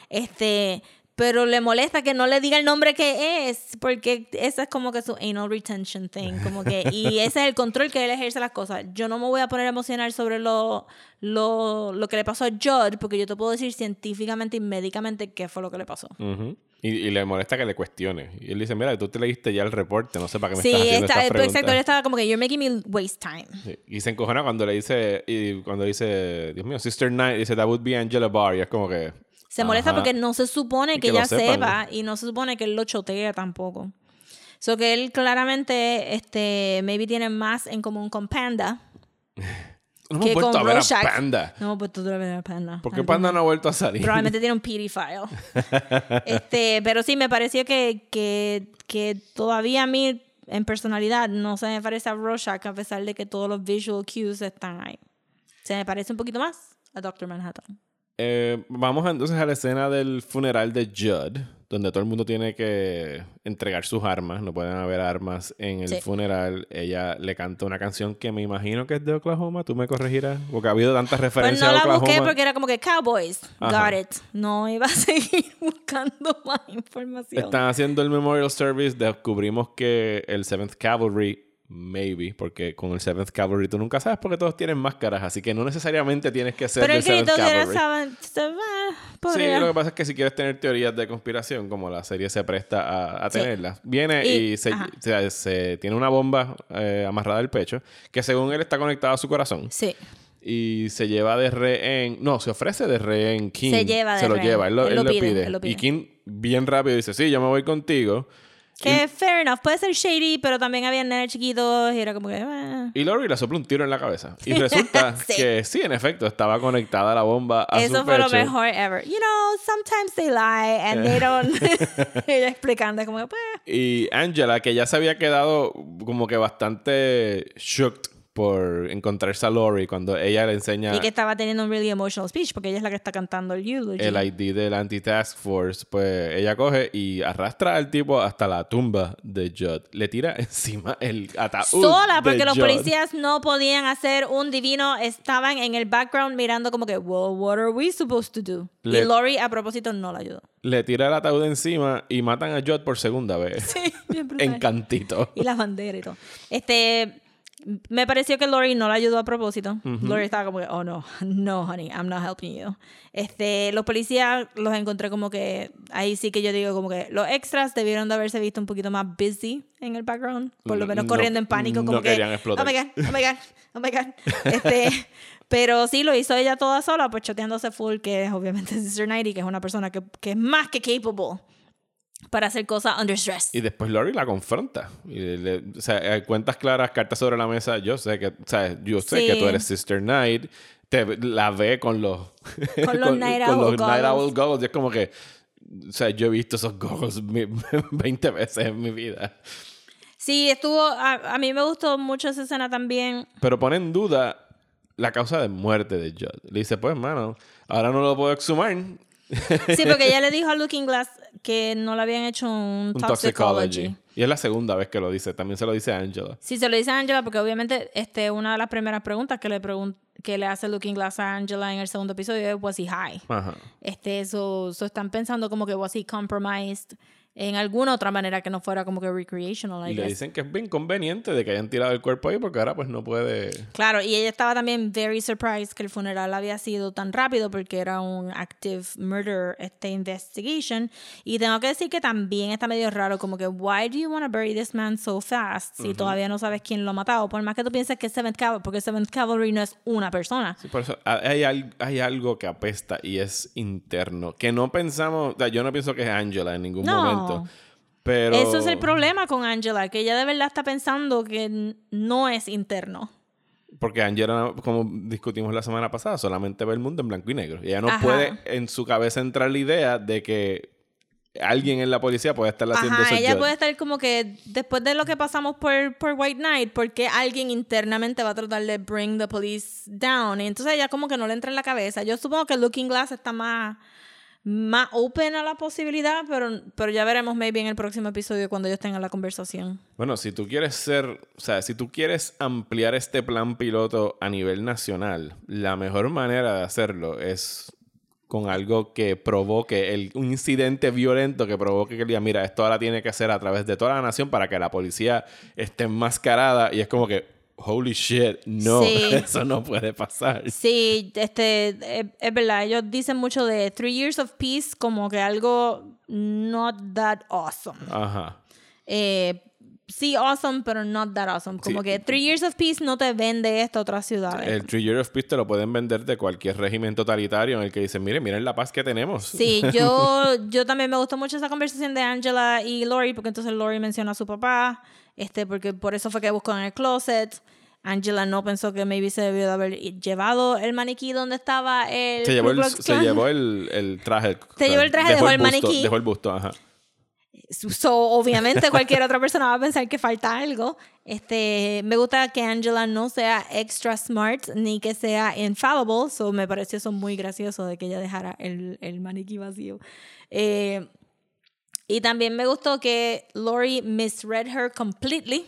este, pero le molesta que no le diga el nombre que es, porque esa es como que su anal retention thing, como que, y ese es el control que él ejerce las cosas. Yo no me voy a poner emocional sobre lo, lo, lo que le pasó a Judd, porque yo te puedo decir científicamente y médicamente qué fue lo que le pasó. y, le molesta que le cuestione. Y él dice, mira, tú te leíste ya el reporte, no sé para qué me estás haciendo está, estas exacto, él estaba como que, you're making me waste time. Y se encojona cuando le dice, y cuando dice, Dios mío, Sister Night, dice, that would be Angela Barr, y es como que... Se molesta porque no se supone que, ella sepa y no se supone que él lo chotea tampoco. So que él claramente, este, maybe tiene más en común con Panda. No hemos vuelto a ver a Panda. No hemos vuelto a ver a Panda. ¿Por qué Panda no ha vuelto a salir? Probablemente tiene un PD file. este, pero sí, me pareció que, que, que todavía a mí, en personalidad, no se me parece a Rorschach a pesar de que todos los visual cues están ahí. Se me parece un poquito más a Doctor Manhattan. Eh, vamos entonces a la escena del funeral de Judd, donde todo el mundo tiene que entregar sus armas. No pueden haber armas en el funeral. Ella le canta una canción que me imagino que es de Oklahoma. ¿Tú me corregirás? Porque ha habido tantas referencias pues no la busqué porque era como que Cowboys. Got it. No iba a seguir buscando más información. Están haciendo el memorial service. Descubrimos que el 7th Cavalry Maybe, porque con el 7th Cavalry tú nunca sabes porque todos tienen máscaras, así que no necesariamente tienes que ser Pero el 7th Cavalry. Saben, sí, lo que pasa es que si quieres tener teorías de conspiración, como la serie se presta a, tenerlas, viene y, se, se, tiene una bomba eh, amarrada al pecho que según él está conectada a su corazón. Sí. Y se lleva de rehén, no, se ofrece de rehén King. Se lleva de Se lo lleva, él lo, él lo pide. Y King bien rápido dice, sí, yo me voy contigo. Que fair enough, puede ser shady, pero también había nenes chiquitos y era como que. Eh. Y Lori le sopla un tiro en la cabeza. Y resulta que sí, en efecto, estaba conectada la bomba a Eso su fue pecho. lo mejor ever. You know, sometimes they lie and they don't. Ella explicando, como que, pues. Y Angela, que ya se había quedado como que bastante shocked por encontrarse a Lori cuando ella le enseña... Y que estaba teniendo un really emotional speech porque ella es la que está cantando el eulogy. El ID del anti-task force, pues ella coge y arrastra al tipo hasta la tumba de Judd. Le tira encima el ataúd Sola, porque los Judd. policías no podían hacer un divino. Estaban en el background mirando como que, well, what are we supposed to do? Le- Y Lori a propósito no la ayudó. Le tira el ataúd encima y matan a Judd por segunda vez. Sí, bien en cantito. y las banderas y todo. Este, me pareció que Lori no la ayudó a propósito. Lori estaba como que, oh no, no, honey, I'm not helping you. Este, los policías los encontré como que, ahí sí que yo digo como que los extras debieron de haberse visto un poquito más busy en el background, por lo menos No- corriendo en pánico, como no que, explotar. oh my god, oh my god, oh my god. Este, pero sí lo hizo ella toda sola, pues choteándose full, que es obviamente Sister Nighty, que es una persona que, que es más que capable para hacer cosas under stress. Y después Lori la confronta. Y le- o sea, cuentas claras, cartas sobre la mesa. Yo sé que, o sea, yo sé Sí. que tú eres Sister Knight. Te, la ve con los... Con los Night con Night. Owl goggles. Y es como que... O sea, yo he visto esos goggles mi- 20 veces en mi vida. Sí, estuvo. A, a mí me gustó mucho esa escena también. Pero pone en duda la causa de muerte de Judd. Le dice, pues, hermano, ahora no lo puedo exhumar. Sí, porque ella le dijo a Looking Glass que no le habían hecho un, Un toxicology. toxicology. Y es la segunda vez que lo dice. También se lo dice a Angela. Sí, se lo dice a Angela porque obviamente este, una de las primeras preguntas que le, que le hace Looking Glass a Angela en el segundo episodio es, ¿was he high? Ajá. Este, eso, eso están pensando como que was he compromised. En alguna otra manera que no fuera como que recreational. I Y le dicen que es bien conveniente de que hayan tirado el cuerpo ahí porque ahora pues no puede... Claro, y ella estaba también very surprised que el funeral había sido tan rápido porque era un active murder este investigation. Y tengo que decir que también está medio raro, como que, why do you want to bury this man so fast si todavía no sabes quién lo ha matado? Por más que tú pienses que es Seventh Cavalry, porque Seventh Cavalry no es una persona. Sí, por eso hay, hay algo que apesta y es interno. Que no pensamos, o sea, yo no pienso que es Angela en ningún No. momento. Pero... Eso es el problema con Angela, que ella de verdad está pensando que no es interno. Porque Angela, como discutimos la semana pasada, solamente ve el mundo en blanco y negro. Y ella no Ajá. puede en su cabeza entrar la idea de que alguien en la policía puede estar haciendo Ajá, eso. ella puede estar como que después de lo que pasamos por, por White Knight, porque alguien internamente va a tratar de bring the police down. Y entonces ella como que no le entra en la cabeza. Yo supongo que Looking Glass está más, más open a la posibilidad, pero, pero ya veremos maybe en el próximo episodio cuando ellos tengan la conversación. Bueno, si tú quieres ser, o sea, si tú quieres ampliar este plan piloto a nivel nacional, la mejor manera de hacerlo es con algo que provoque el, un incidente violento que provoque que diga, mira, esto ahora tiene que ser a través de toda la nación para que la policía esté enmascarada y es como que, holy shit, no, Sí. eso no puede pasar. Sí, este, es, es verdad, ellos dicen mucho de Three Years of Peace como que algo not that awesome. Ajá. Eh, sí, awesome, pero not that awesome. Como Sí. que Three Years of Peace no te vende esto a otras ciudades. El Three Year of Peace te lo pueden vender de cualquier régimen totalitario en el que dicen, miren, miren la paz que tenemos. Sí, yo, yo también me gustó mucho esa conversación de Angela y Lori, porque entonces Lori menciona a su papá, este, porque por eso fue que buscó en el closet. Angela no pensó que maybe se debió de haber llevado el maniquí donde estaba el. Se llevó, el, se llevó el, el traje. Se llevó el traje, dejó el busto, maniquí. Dejó el busto, ajá. So, obviamente cualquier otra persona va a pensar que falta algo. Este, me gusta que Angela no sea extra smart ni que sea infallible. So, me pareció eso muy gracioso de que ella dejara el, el maniquí vacío. Eh, y también me gustó que Lori misread her completely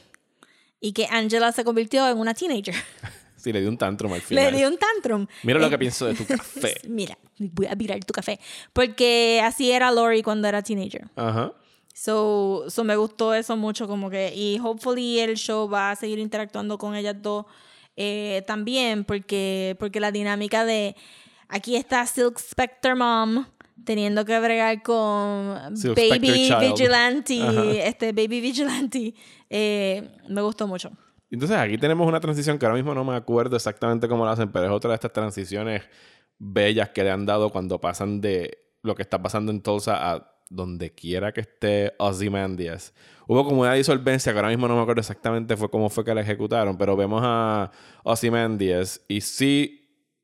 y que Angela se convirtió en una teenager. Sí, le dio un tantrum al final. Le dio un tantrum. Mira lo Eh, que pienso de tu café. Mira, voy a virar tu café. Porque así era Lori cuando era teenager. Ajá. So, so me gustó eso mucho, como que, y hopefully el show va a seguir interactuando con ellas dos eh, también, porque, porque la dinámica de aquí está Silk Spectre Mom teniendo que bregar con Baby. Vigilante, Ajá. este Baby Vigilante, eh, me gustó mucho. Entonces aquí tenemos una transición que ahora mismo no me acuerdo exactamente cómo la hacen, pero es otra de estas transiciones bellas que le han dado cuando pasan de lo que está pasando en Tulsa a donde quiera que esté Ozymandias. Hubo como una disolvencia que ahora mismo no me acuerdo exactamente fue cómo fue que la ejecutaron, pero vemos a Ozymandias y sí,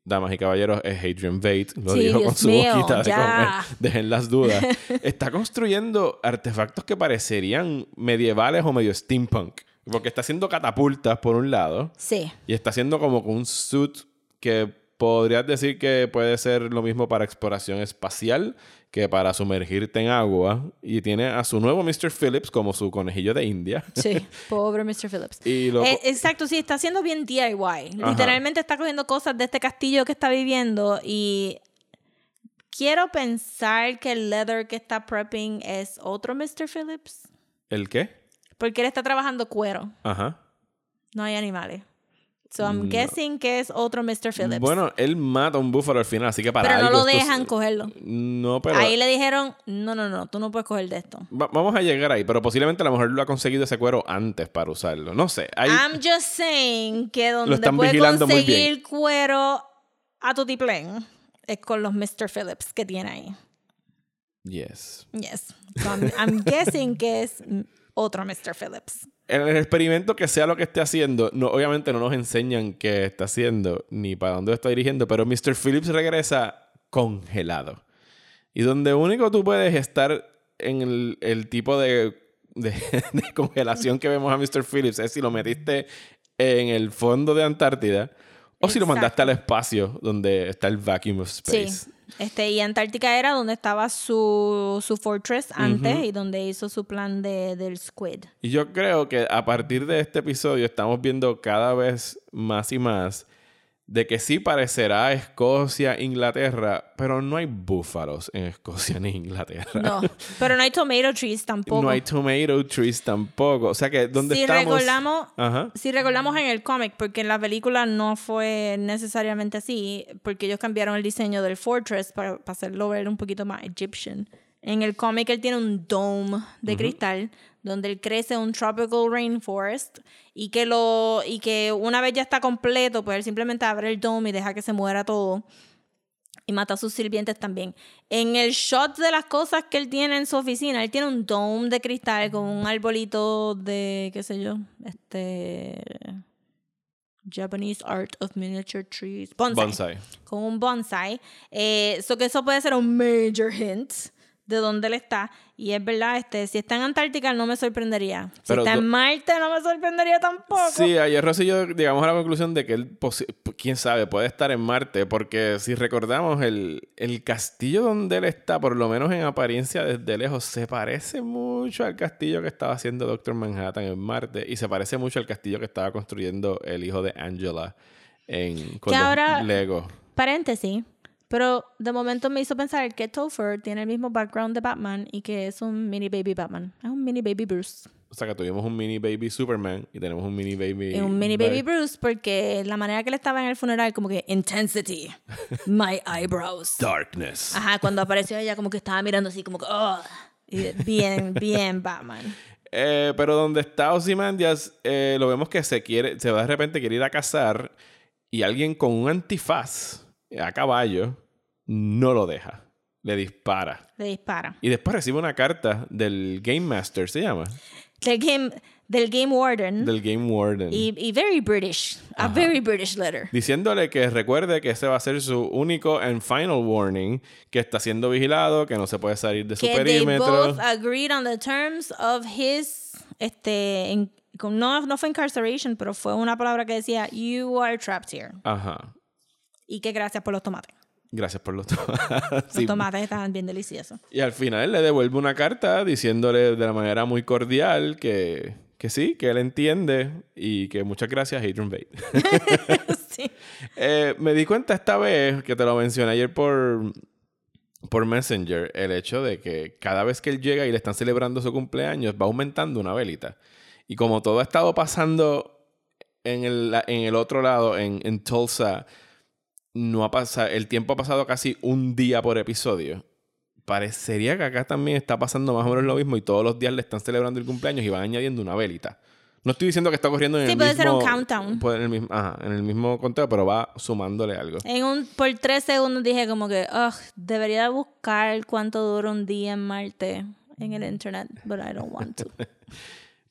damas y caballeros, es Adrian Bate, lo Sí, dijo con su mío, boquita de comer, dejen las dudas. Está construyendo artefactos que parecerían medievales o medio steampunk, porque está haciendo catapultas por un lado Sí, y está haciendo como con un suit que podrías decir que puede ser lo mismo para exploración espacial que para sumergirte en agua. Y tiene a su nuevo Mr. Phillips como su conejillo de India. sí, pobre Mr. Phillips. Y lo- Eh, exacto, sí, está haciendo bien DIY. Ajá. Literalmente está cogiendo cosas de este castillo que está viviendo y quiero pensar que el leather que está prepping es otro Mr. Phillips. ¿El qué? Porque él está trabajando cuero, Ajá. no hay animales. So I'm No. guessing que es otro Mr. Phillips. Bueno, él mata a un búfalo al final, así que para pero no algo lo dejan es- cogerlo. No, pero... Ahí le dijeron, no, no, no, tú no puedes coger de esto. Va- vamos a llegar ahí, pero posiblemente a lo mejor lo ha conseguido ese cuero antes para usarlo. No sé. Hay... I'm just saying que donde están puede vigilando muy conseguir cuero a tu tiplén es con los Mr. Phillips que tiene ahí. Yes. Yes. So I'm, I'm guessing que es otro Mr. Phillips. En el experimento que sea lo que esté haciendo, no, obviamente no nos enseñan qué está haciendo ni para dónde está dirigiendo, pero Mr. Phillips regresa congelado. Y donde único tú puedes estar en el, el tipo de, de- de congelación que vemos a Mr. Phillips es si lo metiste en el fondo de Antártida o si lo mandaste al espacio donde está el vacuum of space. Sí. Este, y Antártica era donde estaba su, su fortress antes y donde hizo su plan de, del squid. Y yo creo que a partir de este episodio estamos viendo cada vez más y más de que sí parecerá Escocia, Inglaterra, pero no hay búfalos en Escocia ni Inglaterra. No, pero no hay tomato trees tampoco. No hay tomato trees tampoco. O sea que, ¿dónde si estamos? Recordamos, Ajá. Si recordamos en el cómic, porque en la película no fue necesariamente así, porque ellos cambiaron el diseño del fortress para, para hacerlo ver un poquito más egyptian. En el cómic él tiene un dome de cristal donde él crece un tropical rainforest y que lo y que una vez ya está completo, pues él simplemente abre el dome y deja que se muera todo y mata a sus sirvientes también. En el shot de las cosas que él tiene en su oficina, él tiene un dome de cristal con un arbolito de qué sé yo, este Japanese Art of Miniature Trees. Bonsai. Bonsai. Con un bonsai. Eh, so que eso puede ser un major hint de dónde él está. Y es verdad, este, si está en Antártica no me sorprendería. Si Pero está en Marte no me sorprendería tampoco. Sí, ayer Rosy y yo llegamos a la conclusión de que él, quién sabe, puede estar en Marte, porque si recordamos, el, el castillo donde él está, por lo menos en apariencia desde lejos, se parece mucho al castillo que estaba haciendo Doctor Manhattan en Marte, y se parece mucho al castillo que estaba construyendo el hijo de Angela en, con Que los ahora- Lego. Paréntesis. Pero de momento me hizo pensar que Topher tiene el mismo background de Batman y que es un mini baby Batman. Es un mini baby Bruce. O sea que tuvimos un mini baby Superman y tenemos un mini baby... Y un mini baby Bruce porque la manera que él estaba en el funeral como que intensity, my eyebrows. Darkness. Ajá, cuando apareció ella como que estaba mirando así como que, oh, y bien, bien Batman. Eh, pero donde está Ozymandias, eh, lo vemos que se quiere, se va de repente quiere ir a cazar y alguien con un antifaz a caballo no lo deja. Le dispara. Le dispara. Y después recibe una carta del Game Master, se llama. Del game, del game warden. Del Game Warden. y, y very British. A very British letter. Diciéndole que recuerde que ese va a ser su único and final warning, que está siendo vigilado, que no se puede salir de su Que they perímetro. both agreed on the terms of his, este, en- no, no fue incarceration, pero fue una palabra que decía, you are trapped here. Ajá. Y que gracias por los tomates. Gracias por los Los Sí. tomates estaban bien deliciosos. Y al final le devuelve una carta diciéndole de la manera muy cordial que, que sí, que él entiende y que muchas gracias, Adrian Bate. sí. Eh, me di cuenta esta vez, que te lo mencioné ayer por, por Messenger, el hecho de que cada vez que él llega y le están celebrando su cumpleaños, va aumentando una velita. Y como todo ha estado pasando en el, en el otro lado, en, en Tulsa, no ha pasado, el tiempo ha pasado casi un día por episodio. Parecería que acá también está pasando más o menos lo mismo y todos los días le están celebrando el cumpleaños y van añadiendo una velita. No estoy diciendo que está corriendo en Sí, el puede mismo... ser un countdown. puede en el mismo, ajá, en el mismo conteo, pero va sumándole algo. En un, por tres segundos dije como que, ugh, debería buscar cuánto dura un día en Marte en el internet, but I don't want to.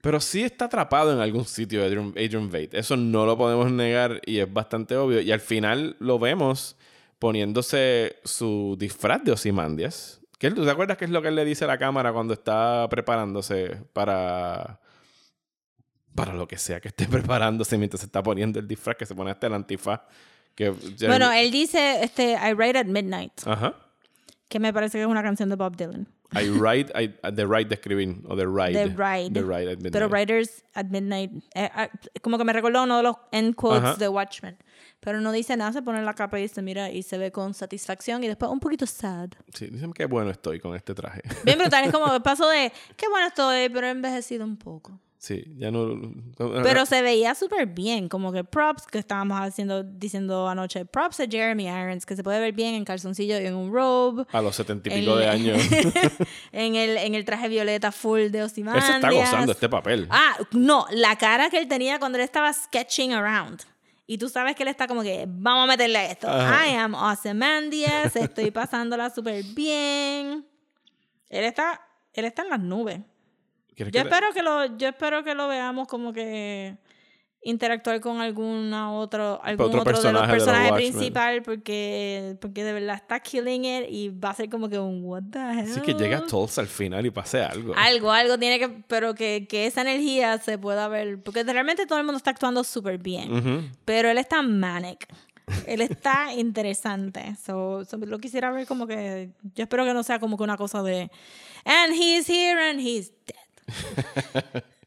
Pero sí está atrapado en algún sitio Adrian, Adrian Veidt. Eso no lo podemos negar y es bastante obvio. Y al final lo vemos poniéndose su disfraz de Ozymandias. ¿Qué- ¿Tú te acuerdas qué es lo que él le dice a la cámara cuando está preparándose para... Para lo que sea que esté preparándose mientras se está poniendo el disfraz, que se pone hasta el antifaz. Que, bueno, él dice, este, I write at midnight, Ajá. que me parece que es una canción de Bob Dylan. I write, I, the right de escribir, o the ride. The Ride. The ride at midnight. Pero Writers at Midnight, eh, ah, como que me recordó uno de los end quotes Ajá. de Watchmen. Pero no dice nada, se pone la capa y dice, mira, y se ve con satisfacción y después un poquito sad. Sí, dicen que bueno estoy con este traje. Bien brutal, es como el paso de, qué bueno estoy, pero he envejecido un poco. Sí, ya no... Pero se veía súper bien, como que props que estábamos haciendo, diciendo anoche, props a Jeremy Irons, que se puede ver bien en calzoncillo y en un robe. A los setenta y en- pico de años. en, el, en el traje violeta full de Ozymandias. se está gozando este papel. Ah, no, la cara que él tenía cuando él estaba sketching around. Y tú sabes que él está como que, vamos a meterle a esto. Ajá. I am Ozymandias, estoy pasándola súper bien. Él está, él está en las nubes. ¿Quieres Yo que- espero que lo, yo espero que lo veamos como que interactuar con alguna otro, algún otro otro, de los personaje de los personajes Watchmen. principal porque, porque de verdad está killing it y va a ser como que un what the hell. Sí, que llega Tulsa al final y pase algo. Algo, algo tiene que, pero que, que esa energía se pueda ver, porque realmente todo el mundo está actuando súper bien, pero él está manic. Él está interesante. So, so lo quisiera ver como que. Yo espero que no sea como que una cosa de. And he's here and he's dead.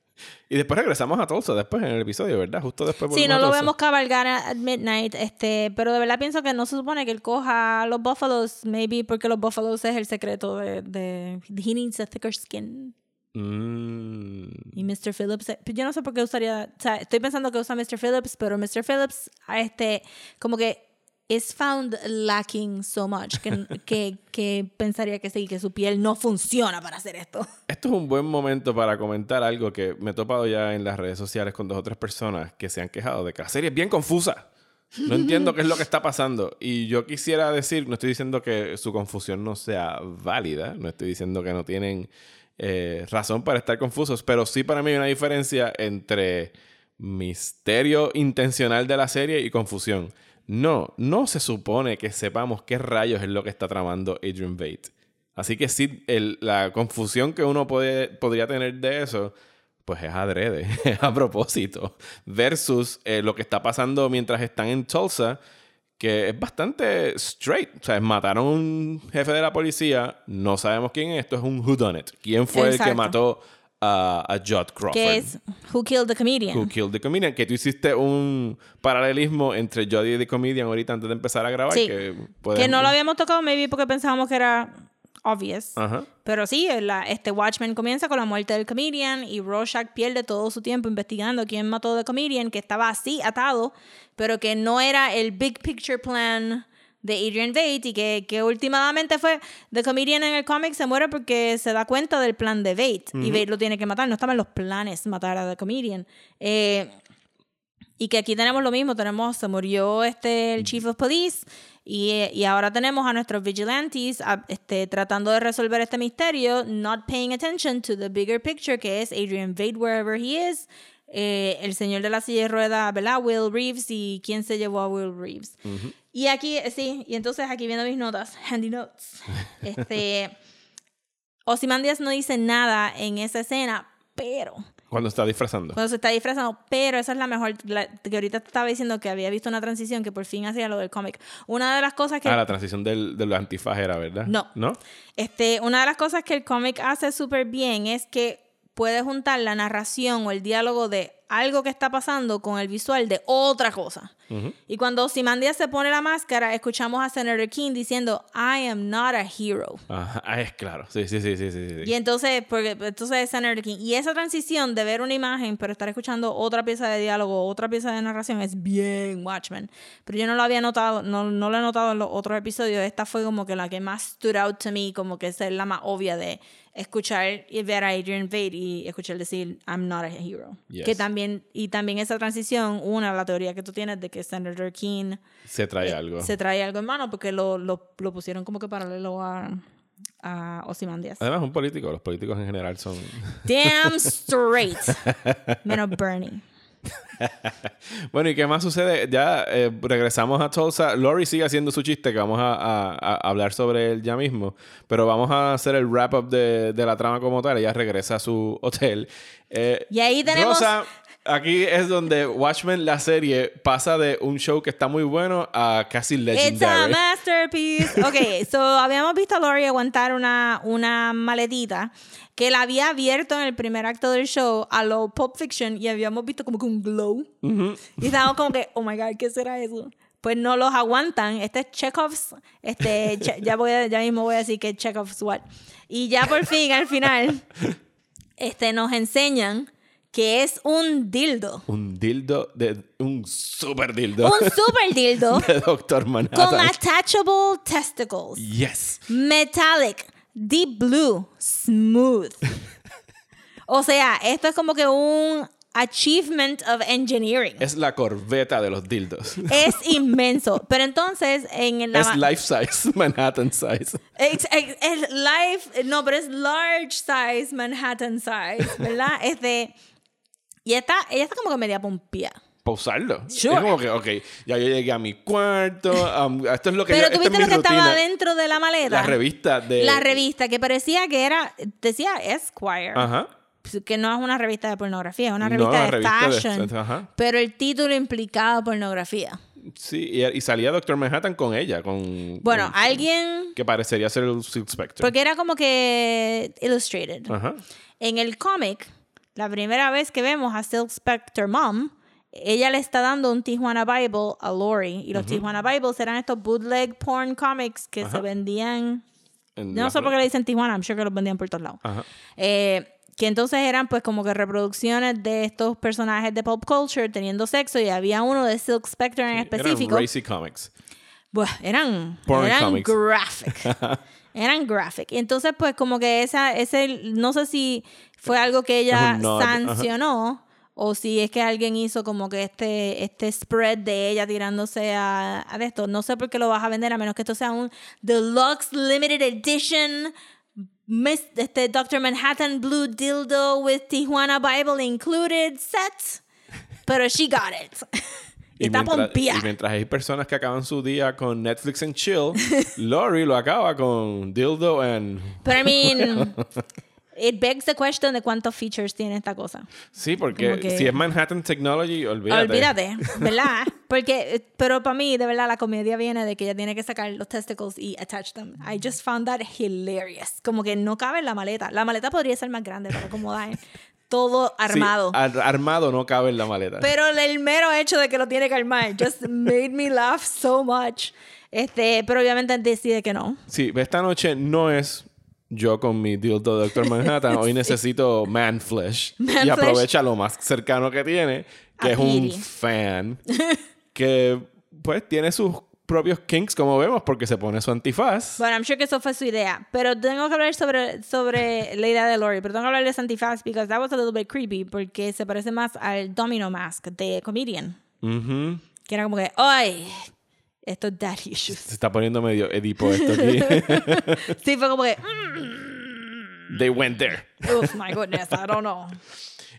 Y después regresamos a Tulsa después en el episodio, ¿verdad? Justo después Sí, no a lo vemos cabalgar at midnight, este, pero de verdad pienso que no se supone que él coja a los Buffaloes, maybe porque los Buffaloes es el secreto de, de he needs a thicker skin. Mm. Y Mr. Phillips, eh, yo no sé por qué usaría, o sea, estoy pensando que usa Mr. Phillips, pero Mr. Phillips, a este, como que is found lacking so much que, que, que pensaría que sí, que su piel no funciona para hacer esto. Esto es un buen momento para comentar algo que me he topado ya en las redes sociales con dos o tres personas que se han quejado de que la serie es bien confusa. No entiendo qué es lo que está pasando. Y yo quisiera decir, no estoy diciendo que su confusión no sea válida, no estoy diciendo que no tienen eh, razón para estar confusos, pero sí para mí hay una diferencia entre misterio intencional de la serie y confusión. No, no se supone que sepamos qué rayos es lo que está tramando Adrian Bate. Así que sí, el- la confusión que uno puede, podría tener de eso, pues es adrede, es a propósito, versus eh, lo que está pasando mientras están en Tulsa, que es bastante straight. O sea, mataron a un jefe de la policía, no sabemos quién es, esto es un whodunit. ¿Quién fue el que mató a, a Judd Crawford? Que es Who Killed the Comedian. Who Killed the Comedian, que tú hiciste un paralelismo entre Jodie y The Comedian ahorita antes de empezar a grabar. Sí. Que, no lo habíamos tocado, maybe porque pensábamos que era obvious. Ajá. Pero sí, la, este Watchmen comienza con la muerte del comedian y Rorschach pierde todo su tiempo investigando quién mató al comedian, que estaba así atado, pero que no era el big picture plan de Adrian Bate y que, que últimamente fue The Comedian en el cómic se muere porque se da cuenta del plan de Bate y Bate lo tiene que matar. No estaban los planes matar a The Comedian. Eh, y que aquí tenemos lo mismo, tenemos, se murió este, el chief of police y, y ahora tenemos a nuestros vigilantes a- este, tratando de resolver este misterio, not paying attention to the bigger picture que es Adrian Vade wherever he is, eh, el señor de la silla de rueda, ¿verdad? Will Reeves y quién se llevó a Will Reeves. Y aquí, eh, sí, y entonces aquí viendo mis notas, handy notes, este, Ozymandias no dice nada en esa escena, pero Cuando está disfrazando. cuando se está disfrazando, pero esa es la mejor, la- que ahorita te estaba diciendo que había visto una transición que por fin hacía lo del cómic. Una de las cosas que... Ah, la transición del, de los antifaz era, ¿verdad? No. ¿No? Este, una de las cosas que el cómic hace súper bien es que puede juntar la narración o el diálogo de algo que está pasando con el visual de otra cosa. Y cuando Simandia se pone la máscara, escuchamos a Senator King diciendo, I am not a hero. Ajá, ah, es claro. Sí, sí, sí, sí, sí. Y entonces, porque entonces es Senator King. Y esa transición de ver una imagen, pero estar escuchando otra pieza de diálogo, otra pieza de narración, es bien Watchmen. Pero yo no lo había notado, no, no lo he notado en los otros episodios. Esta fue como que la que más stood out to me, como que es la más obvia de escuchar y ver a Adrian Vade y escuchar decir, I'm not a hero. Yes. Que también, y también esa transición, una, la teoría que tú tienes de que Senator King Se trae eh, algo. se trae algo en mano porque lo, lo, lo pusieron como que paralelo a, a Ozymandias. Además, un político. Los políticos en general son... Damn straight. Menos Bernie. Bueno, ¿y qué más sucede? Ya eh, regresamos a Tulsa. Lori sigue haciendo su chiste, que vamos a, a- a hablar sobre él ya mismo. Pero vamos a hacer el wrap-up de, de la trama como tal. Ella regresa a su hotel. Eh, Y ahí tenemos- Rosa, aquí es donde Watchmen, la serie, pasa de un show que está muy bueno a casi It's a legendary. masterpiece. Ok, so habíamos visto a Lori aguantar una, una maletita que la había abierto en el primer acto del show a lo Pulp Fiction y habíamos visto como que un glow. Y estábamos como que, oh my God, ¿qué será eso? Pues no los aguantan. Este es Chekhov's. Este, Che- ya, voy a- ya mismo voy a decir que Chekhov's what. Y ya por fin, al final, este, nos enseñan que es un dildo. Un dildo de... Un super dildo. Un super dildo de Doctor con Manhattan. attachable testicles. Yes. Metallic, deep blue, smooth. O sea, esto es como que un achievement of engineering. Es la corbeta de los dildos. Es inmenso. Pero entonces, en la. Es life size, Manhattan size. Es, es- es life, no, pero es large size, Manhattan size, ¿verdad? Es de. Y está, ella está como que media pompía. Para usarlo. Sure. Es como que, ok, ya yo llegué a mi cuarto. um, esto es lo que Pero yo, tú esta es lo que estaba dentro de la maleta. La revista de. La revista que parecía que era, decía Esquire. Ajá. que no es una revista de pornografía, es una revista de revista de- fashion. ajá. Pero el título implicaba pornografía. Sí, y, y salía Doctor Manhattan con ella, con. Bueno, con- alguien. Que parecería ser el Silk Spectre. Porque era como que illustrated. Ajá. En el cómic, la primera vez que vemos a Silk Spectre Mom, ella le está dando un Tijuana Bible a Lori. Y los Tijuana Bibles eran estos bootleg porn comics que se vendían. En no sé por qué le dicen Tijuana, I'm sure que los vendían por todos lados. Ajá. Eh, que entonces eran pues como que reproducciones de estos personajes de pop culture teniendo sexo y había uno de Silk Spectre en específico. racy comics. Bueno, eran, eran graphic. eran graphic. Y entonces, pues, como que esa, ese, no sé si fue algo que ella sancionó o si es que alguien hizo como que este, este spread de ella tirándose a, a esto. No sé por qué lo vas a vender a menos que esto sea un deluxe limited edition. Miss, este Dr. Manhattan Blue Dildo with Tijuana Bible included set. Pero she got it. y, está mientras, pompía. y mientras hay personas que acaban su día con Netflix and chill, Lori lo acaba con Dildo and... Pero I mean, it begs the question de cuántos features tiene esta cosa. Sí, porque que- si es Manhattan Technology, olvídate. Olvídate, ¿verdad? Porque, eh, pero para mí, de verdad, la comedia viene de que ella tiene que sacar los testicles y attach them. I just found that hilarious. Como que no cabe en la maleta. La maleta podría ser más grande para acomodar todo Sí, armado. ar- armado no cabe en la maleta. Pero el mero hecho de que lo tiene que armar just made me laugh so much. Este, pero obviamente decide que no. Sí, esta noche no es yo con mi dildo de Doctor Manhattan. Hoy necesito man flesh. Man y flesh. aprovecha lo más cercano que tiene, que A es un fan. que pues tiene sus propios kinks, como vemos, porque se pone su antifaz. Bueno, I'm sure que eso fue su idea. Pero tengo que hablar sobre, sobre la idea de Lori. Pero tengo que hablar de Santifaz because that was a little bit creepy. Porque se parece más al Domino Mask de Comedian. Ujú. Que era como que, ¡ay! Esto es daddy issues. Se está poniendo medio Edipo esto aquí. Sí, fue como que, mm, They went there. Uf, my goodness, I don't know.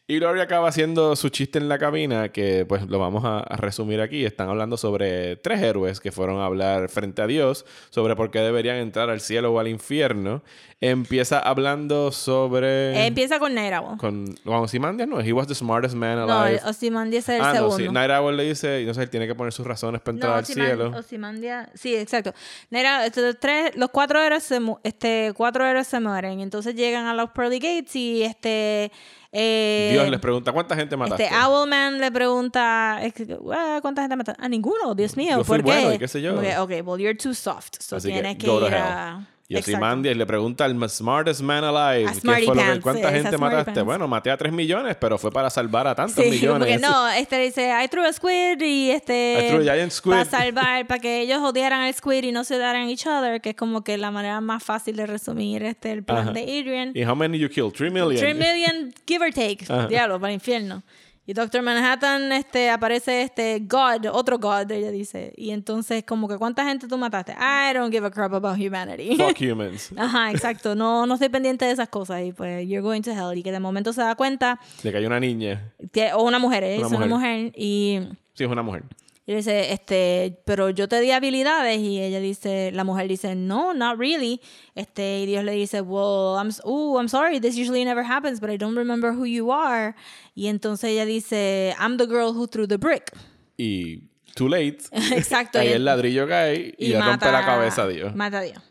Y Lori acaba haciendo su chiste en la cabina, que pues lo vamos a, a resumir aquí. Están hablando sobre tres héroes que fueron a hablar frente a Dios, sobre por qué deberían entrar al cielo o al infierno. Empieza hablando sobre... Eh, empieza con Night Owl. con Ozymandias, no, he was the smartest man No, alive. Ozymandias es el ah, no, segundo. sí. Night Owl le dice, y no sé, él tiene que poner sus razones para entrar No, al cielo. Ozyman- Ozymandia, sí, exacto. Mira, estos tres, los cuatro héroes se, este, cuatro héroes se mueren, entonces llegan a los Pearly Gates y este, eh, Dios les pregunta, ¿cuánta gente mataste? este Owlman le pregunta, que, "Ah, ¿cuánta gente mataste? A ninguno, Dios mío, Yo fui ¿por qué? bueno, y qué sé yo. Como que, ok, well, you're too soft, so Así que, tienes que, to ir hell. a... Y. Ozymandias le pregunta al smartest man alive, ¿qué fue lo que- ¿cuánta sí, gente mataste? Pants. Bueno, maté a 3 millones, pero fue para salvar a tantos Sí, millones. como que no, este dice, I threw a squid y este... I threw a giant squid. Para salvar, para que ellos odiaran al squid y no se odiaran a each other, que es como que la manera más fácil de resumir este el plan Ajá. de Adrian. ¿Y how many you killed? 3 million. 3 million, give or take. Diablo, para el infierno. Y Doctor Manhattan este, aparece este God, otro God, ella dice. Y entonces, como que, ¿cuánta gente tú mataste? I don't give a crap about humanity. Fuck humans. Ajá, exacto. No, no estoy pendiente de esas cosas. Y pues, you're going to hell. Y que de momento se da cuenta Le cayó una niña. que, o una mujer, ¿eh? Una es una mujer. mujer. Y, Sí, es una mujer. Y dice, este, pero yo te di habilidades. Y ella dice, la mujer dice, no, not really. Este, y Dios le dice, well, I'm, ooh, I'm sorry, this usually never happens, but I don't remember who you are. Y entonces ella dice, I'm the girl who threw the brick. Y too late. Exacto. Ahí y- el ladrillo cae y, le rompe la cabeza a Dios. Mata a Dios.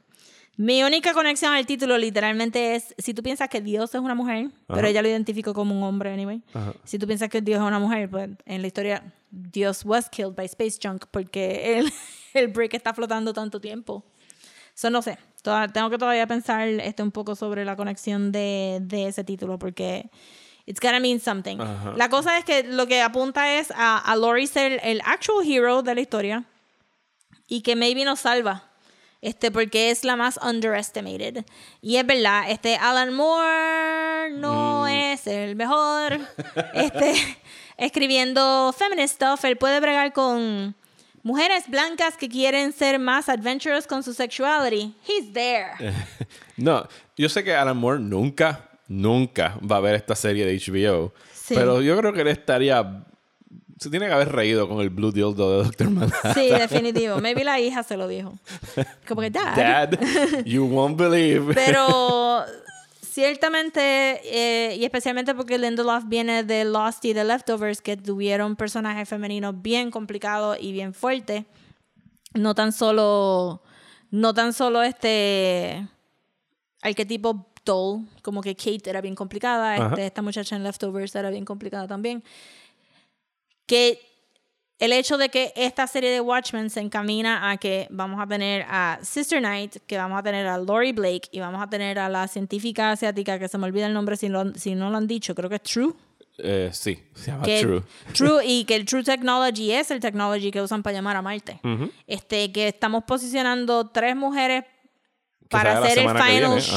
Mi única conexión al título literalmente es, si tú piensas que Dios es una mujer, pero ella lo identificó como un hombre anyway. Ajá. Si tú piensas que Dios es una mujer, pues en la historia Dios was killed by space junk porque el, el brick está flotando tanto tiempo. Eso no sé. Toda- tengo que todavía pensar este, un poco sobre la conexión de, de ese título porque it's gotta mean something. Ajá. La cosa es que lo que apunta es a, a Lori ser el actual hero de la historia y que maybe nos salva. Este, porque es la más underestimated. Y es verdad, este Alan Moore no es el mejor. Este, escribiendo feminist stuff, él puede bregar con mujeres blancas que quieren ser más adventurous con su sexuality. He's there. No, yo sé que Alan Moore nunca, nunca va a ver esta serie de HBO. Sí. Pero yo creo que él estaría. Se tiene que haber reído con el Blue Dildo de Doctor Manhattan. Sí, definitivo. Maybe la hija se lo dijo. Como que, dad. Dad, you won't believe. Pero ciertamente, eh, y especialmente porque Lindelof viene de Lost y de Leftovers, que tuvieron personajes femeninos bien complicados y bien fuertes, no tan solo, no tan solo este arquetipos Toll, como que Kate era bien complicada, este, esta muchacha en Leftovers era bien complicada también. Que el hecho de que esta serie de Watchmen se encamina a que vamos a tener a Sister Knight, que vamos a tener a Lori Blake y vamos a tener a la científica asiática que se me olvida el nombre si, lo- si no lo han dicho, creo que es True. Eh, sí, se llama Que True. True y que el True Technology es el technology que usan para llamar a Marte. Este, que estamos posicionando tres mujeres Que para hacer el final ajá.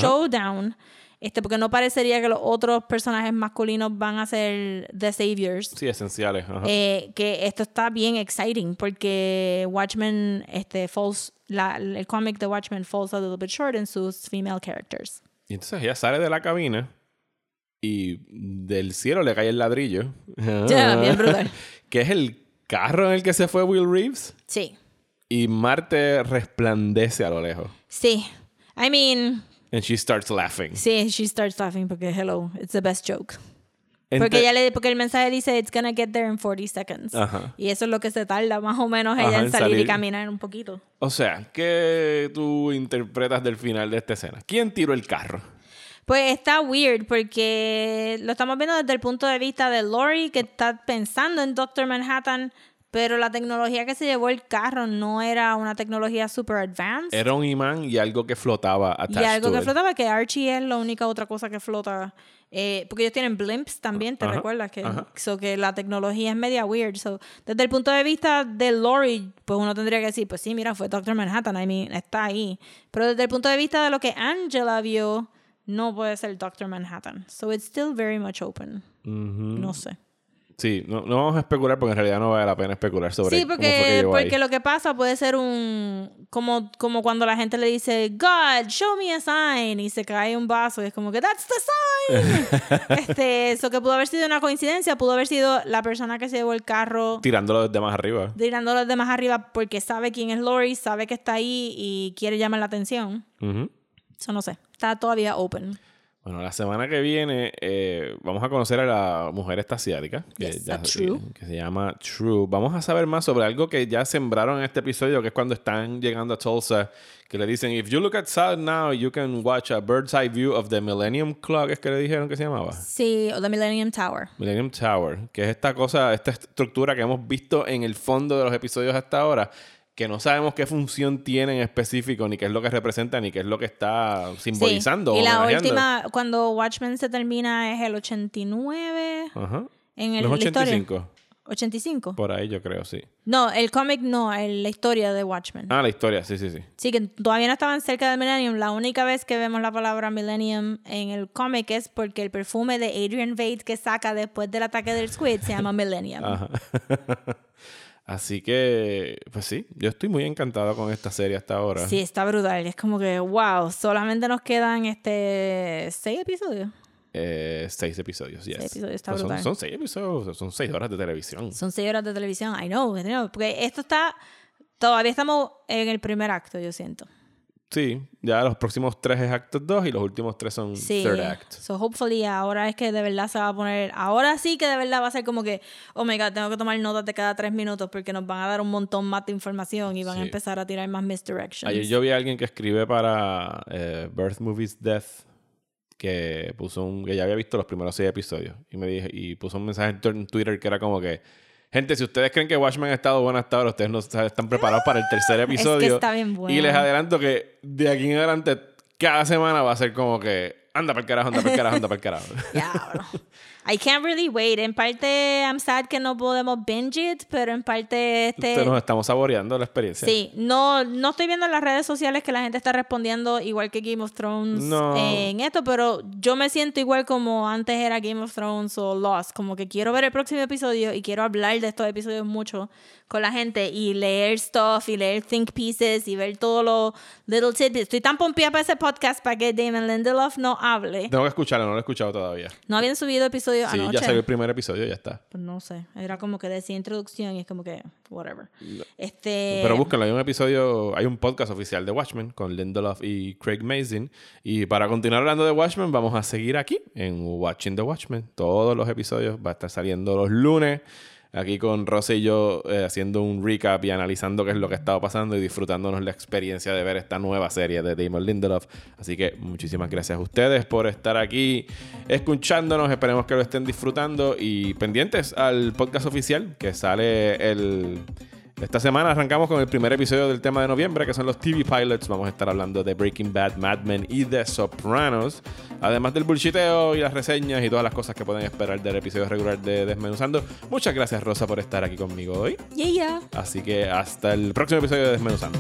Este, porque no parecería que los otros personajes masculinos van a ser The Saviors. Sí, esenciales. ajá. Eh, que esto está bien exciting porque Watchmen, este, falls, la, el cómic de Watchmen falls a little bit short en sus female characters. Y entonces ella sale de la cabina y del cielo le cae el ladrillo. Ya, bien brutal. que es el carro en el que se fue Will Reeves. Sí, Y Marte resplandece a lo lejos. sí. I mean, And she starts laughing. sí, she starts laughing porque hello, it's the best joke. Ente- Porque, ella le, porque el mensaje dice, it's gonna get there in 40 seconds. Ajá. Y eso es lo que se tarda más o menos ella en en salir, y salir. caminar un poquito. O sea, ¿qué tú interpretas del final de esta escena? ¿Quién tiró el carro? Pues está weird porque lo estamos viendo desde el punto de vista de Lori que está pensando en Doctor Manhattan, pero la tecnología que se llevó el carro no era una tecnología super advanced. Era un imán y algo que flotaba y algo que it. flotaba, que Archie es la única otra cosa que flota. Eh, porque ellos tienen blimps también, ¿te recuerdas? Que, ajá. so que la tecnología es media weird. So, desde el punto de vista de Lori, pues uno tendría que decir, pues sí, mira, fue Doctor Manhattan, I mean, está ahí. Pero desde el punto de vista de lo que Angela vio, no puede ser Doctor Manhattan. So it's still very much open. No sé. Sí, no, no vamos a especular porque en realidad no vale la pena especular sobre Sí, cómo fue que porque, ahí. porque lo que pasa puede ser un... Como, como cuando la gente le dice, God, show me a sign, y se cae un vaso, y es como que, that's the sign. este, eso que pudo haber sido una coincidencia, pudo haber sido la persona que se llevó el carro Tirándolo desde más arriba. tirando los demás arriba porque sabe quién es Lori, sabe que está ahí y quiere llamar la atención. Ujú. Eso no sé. Está todavía open. Bueno, la semana que viene eh, vamos a conocer a la mujer esta asiática que, Yes, a True. que se llama True. Vamos a saber más sobre algo que ya sembraron en este episodio, que es cuando están llegando a Tulsa, que le dicen, if you look outside now, you can watch a bird's eye view of the Millennium Clock, es que le dijeron que se llamaba. Sí, o The Millennium Tower. Millennium Tower, que es esta cosa, esta estructura que hemos visto en el fondo de los episodios hasta ahora, que no sabemos qué función tiene en específico, ni qué es lo que representa, ni qué es lo que está simbolizando. Sí. Y la última, cuando Watchmen se termina, es el 89. Ajá. En el, Los la historia. 85. 85. Por ahí yo creo, sí. No, el cómic no, el- la historia de Watchmen. Ah, la historia, sí, sí, sí. Sí, que todavía no estaban cerca del Millennium. La única vez que vemos la palabra Millennium en el cómic es porque el perfume de Adrian Veidt que saca después del ataque del Squid se llama Millennium. Ajá. Así que, pues sí, yo estoy muy encantado con esta serie hasta ahora. Sí, está brutal. Es como que, wow, solamente nos quedan este seis episodios. Eh, seis episodios, yes. Seis episodios, está Pues son, son seis episodios, son seis horas de televisión. Son seis horas de televisión. I know, I know. Porque esto está. Todavía estamos en el primer acto, yo siento. Sí, ya los próximos tres es acto 2 y los últimos tres son Sí. third act. So hopefully ahora es que de verdad se va a poner. Ahora sí que de verdad va a ser como que, oh my god, tengo que tomar notas de cada tres minutos porque nos van a dar un montón más de información y van a empezar a tirar más misdirections. Ayer yo vi a alguien que escribe para eh, Birth Movies Death que puso un que ya había visto los primeros seis episodios y me dije y puso un mensaje en Twitter que era como que gente si ustedes creen que Watchmen ha estado bueno hasta ahora ustedes no están preparados para el tercer episodio está bien bueno. y les adelanto que de aquí en adelante cada semana va a ser como que anda para el carajo anda para el carajo anda para el carajo Diablo. I can't really wait. En parte, I'm sad que no podemos binge it, pero en parte, este. Entonces nos estamos saboreando la experiencia Sí, no, no estoy viendo en las redes sociales que la gente está respondiendo igual que Game of Thrones No. en esto, pero yo me siento igual como antes era Game of Thrones o Lost, como que quiero ver el próximo episodio y quiero hablar de estos episodios mucho con la gente y leer stuff y leer think pieces y ver todos los little tidbits. Estoy tan pompeada para ese podcast para que Damon Lindelof no hable. tengo que escucharlo no lo he escuchado todavía No habían subido episodios sí anoche. ya salió el primer episodio ya está Pues no sé, era como que decía introducción y es como que, whatever. Este, Pero búsquenlo, hay un episodio, hay un podcast oficial de Watchmen con Lindelof y Craig Mazin. Y para continuar hablando de Watchmen, vamos a seguir aquí en Watching the Watchmen. Todos los episodios va a estar saliendo los lunes aquí con Rosa y yo eh, haciendo un recap y analizando qué es lo que estaba pasando y disfrutándonos la experiencia de ver esta nueva serie de Damon Lindelof. Así que muchísimas gracias a ustedes por estar aquí escuchándonos. Esperemos que lo estén disfrutando y pendientes al podcast oficial que sale el esta semana arrancamos con el primer episodio del tema de noviembre, que son los TV pilots. Vamos a estar hablando de Breaking Bad, Mad Men y The Sopranos. Además del bullshiteo y las reseñas y todas las cosas que pueden esperar del episodio regular de Desmenuzando. Muchas gracias, Rosa, por estar aquí conmigo hoy. Yeah, yeah. Así que hasta el próximo episodio de Desmenuzando.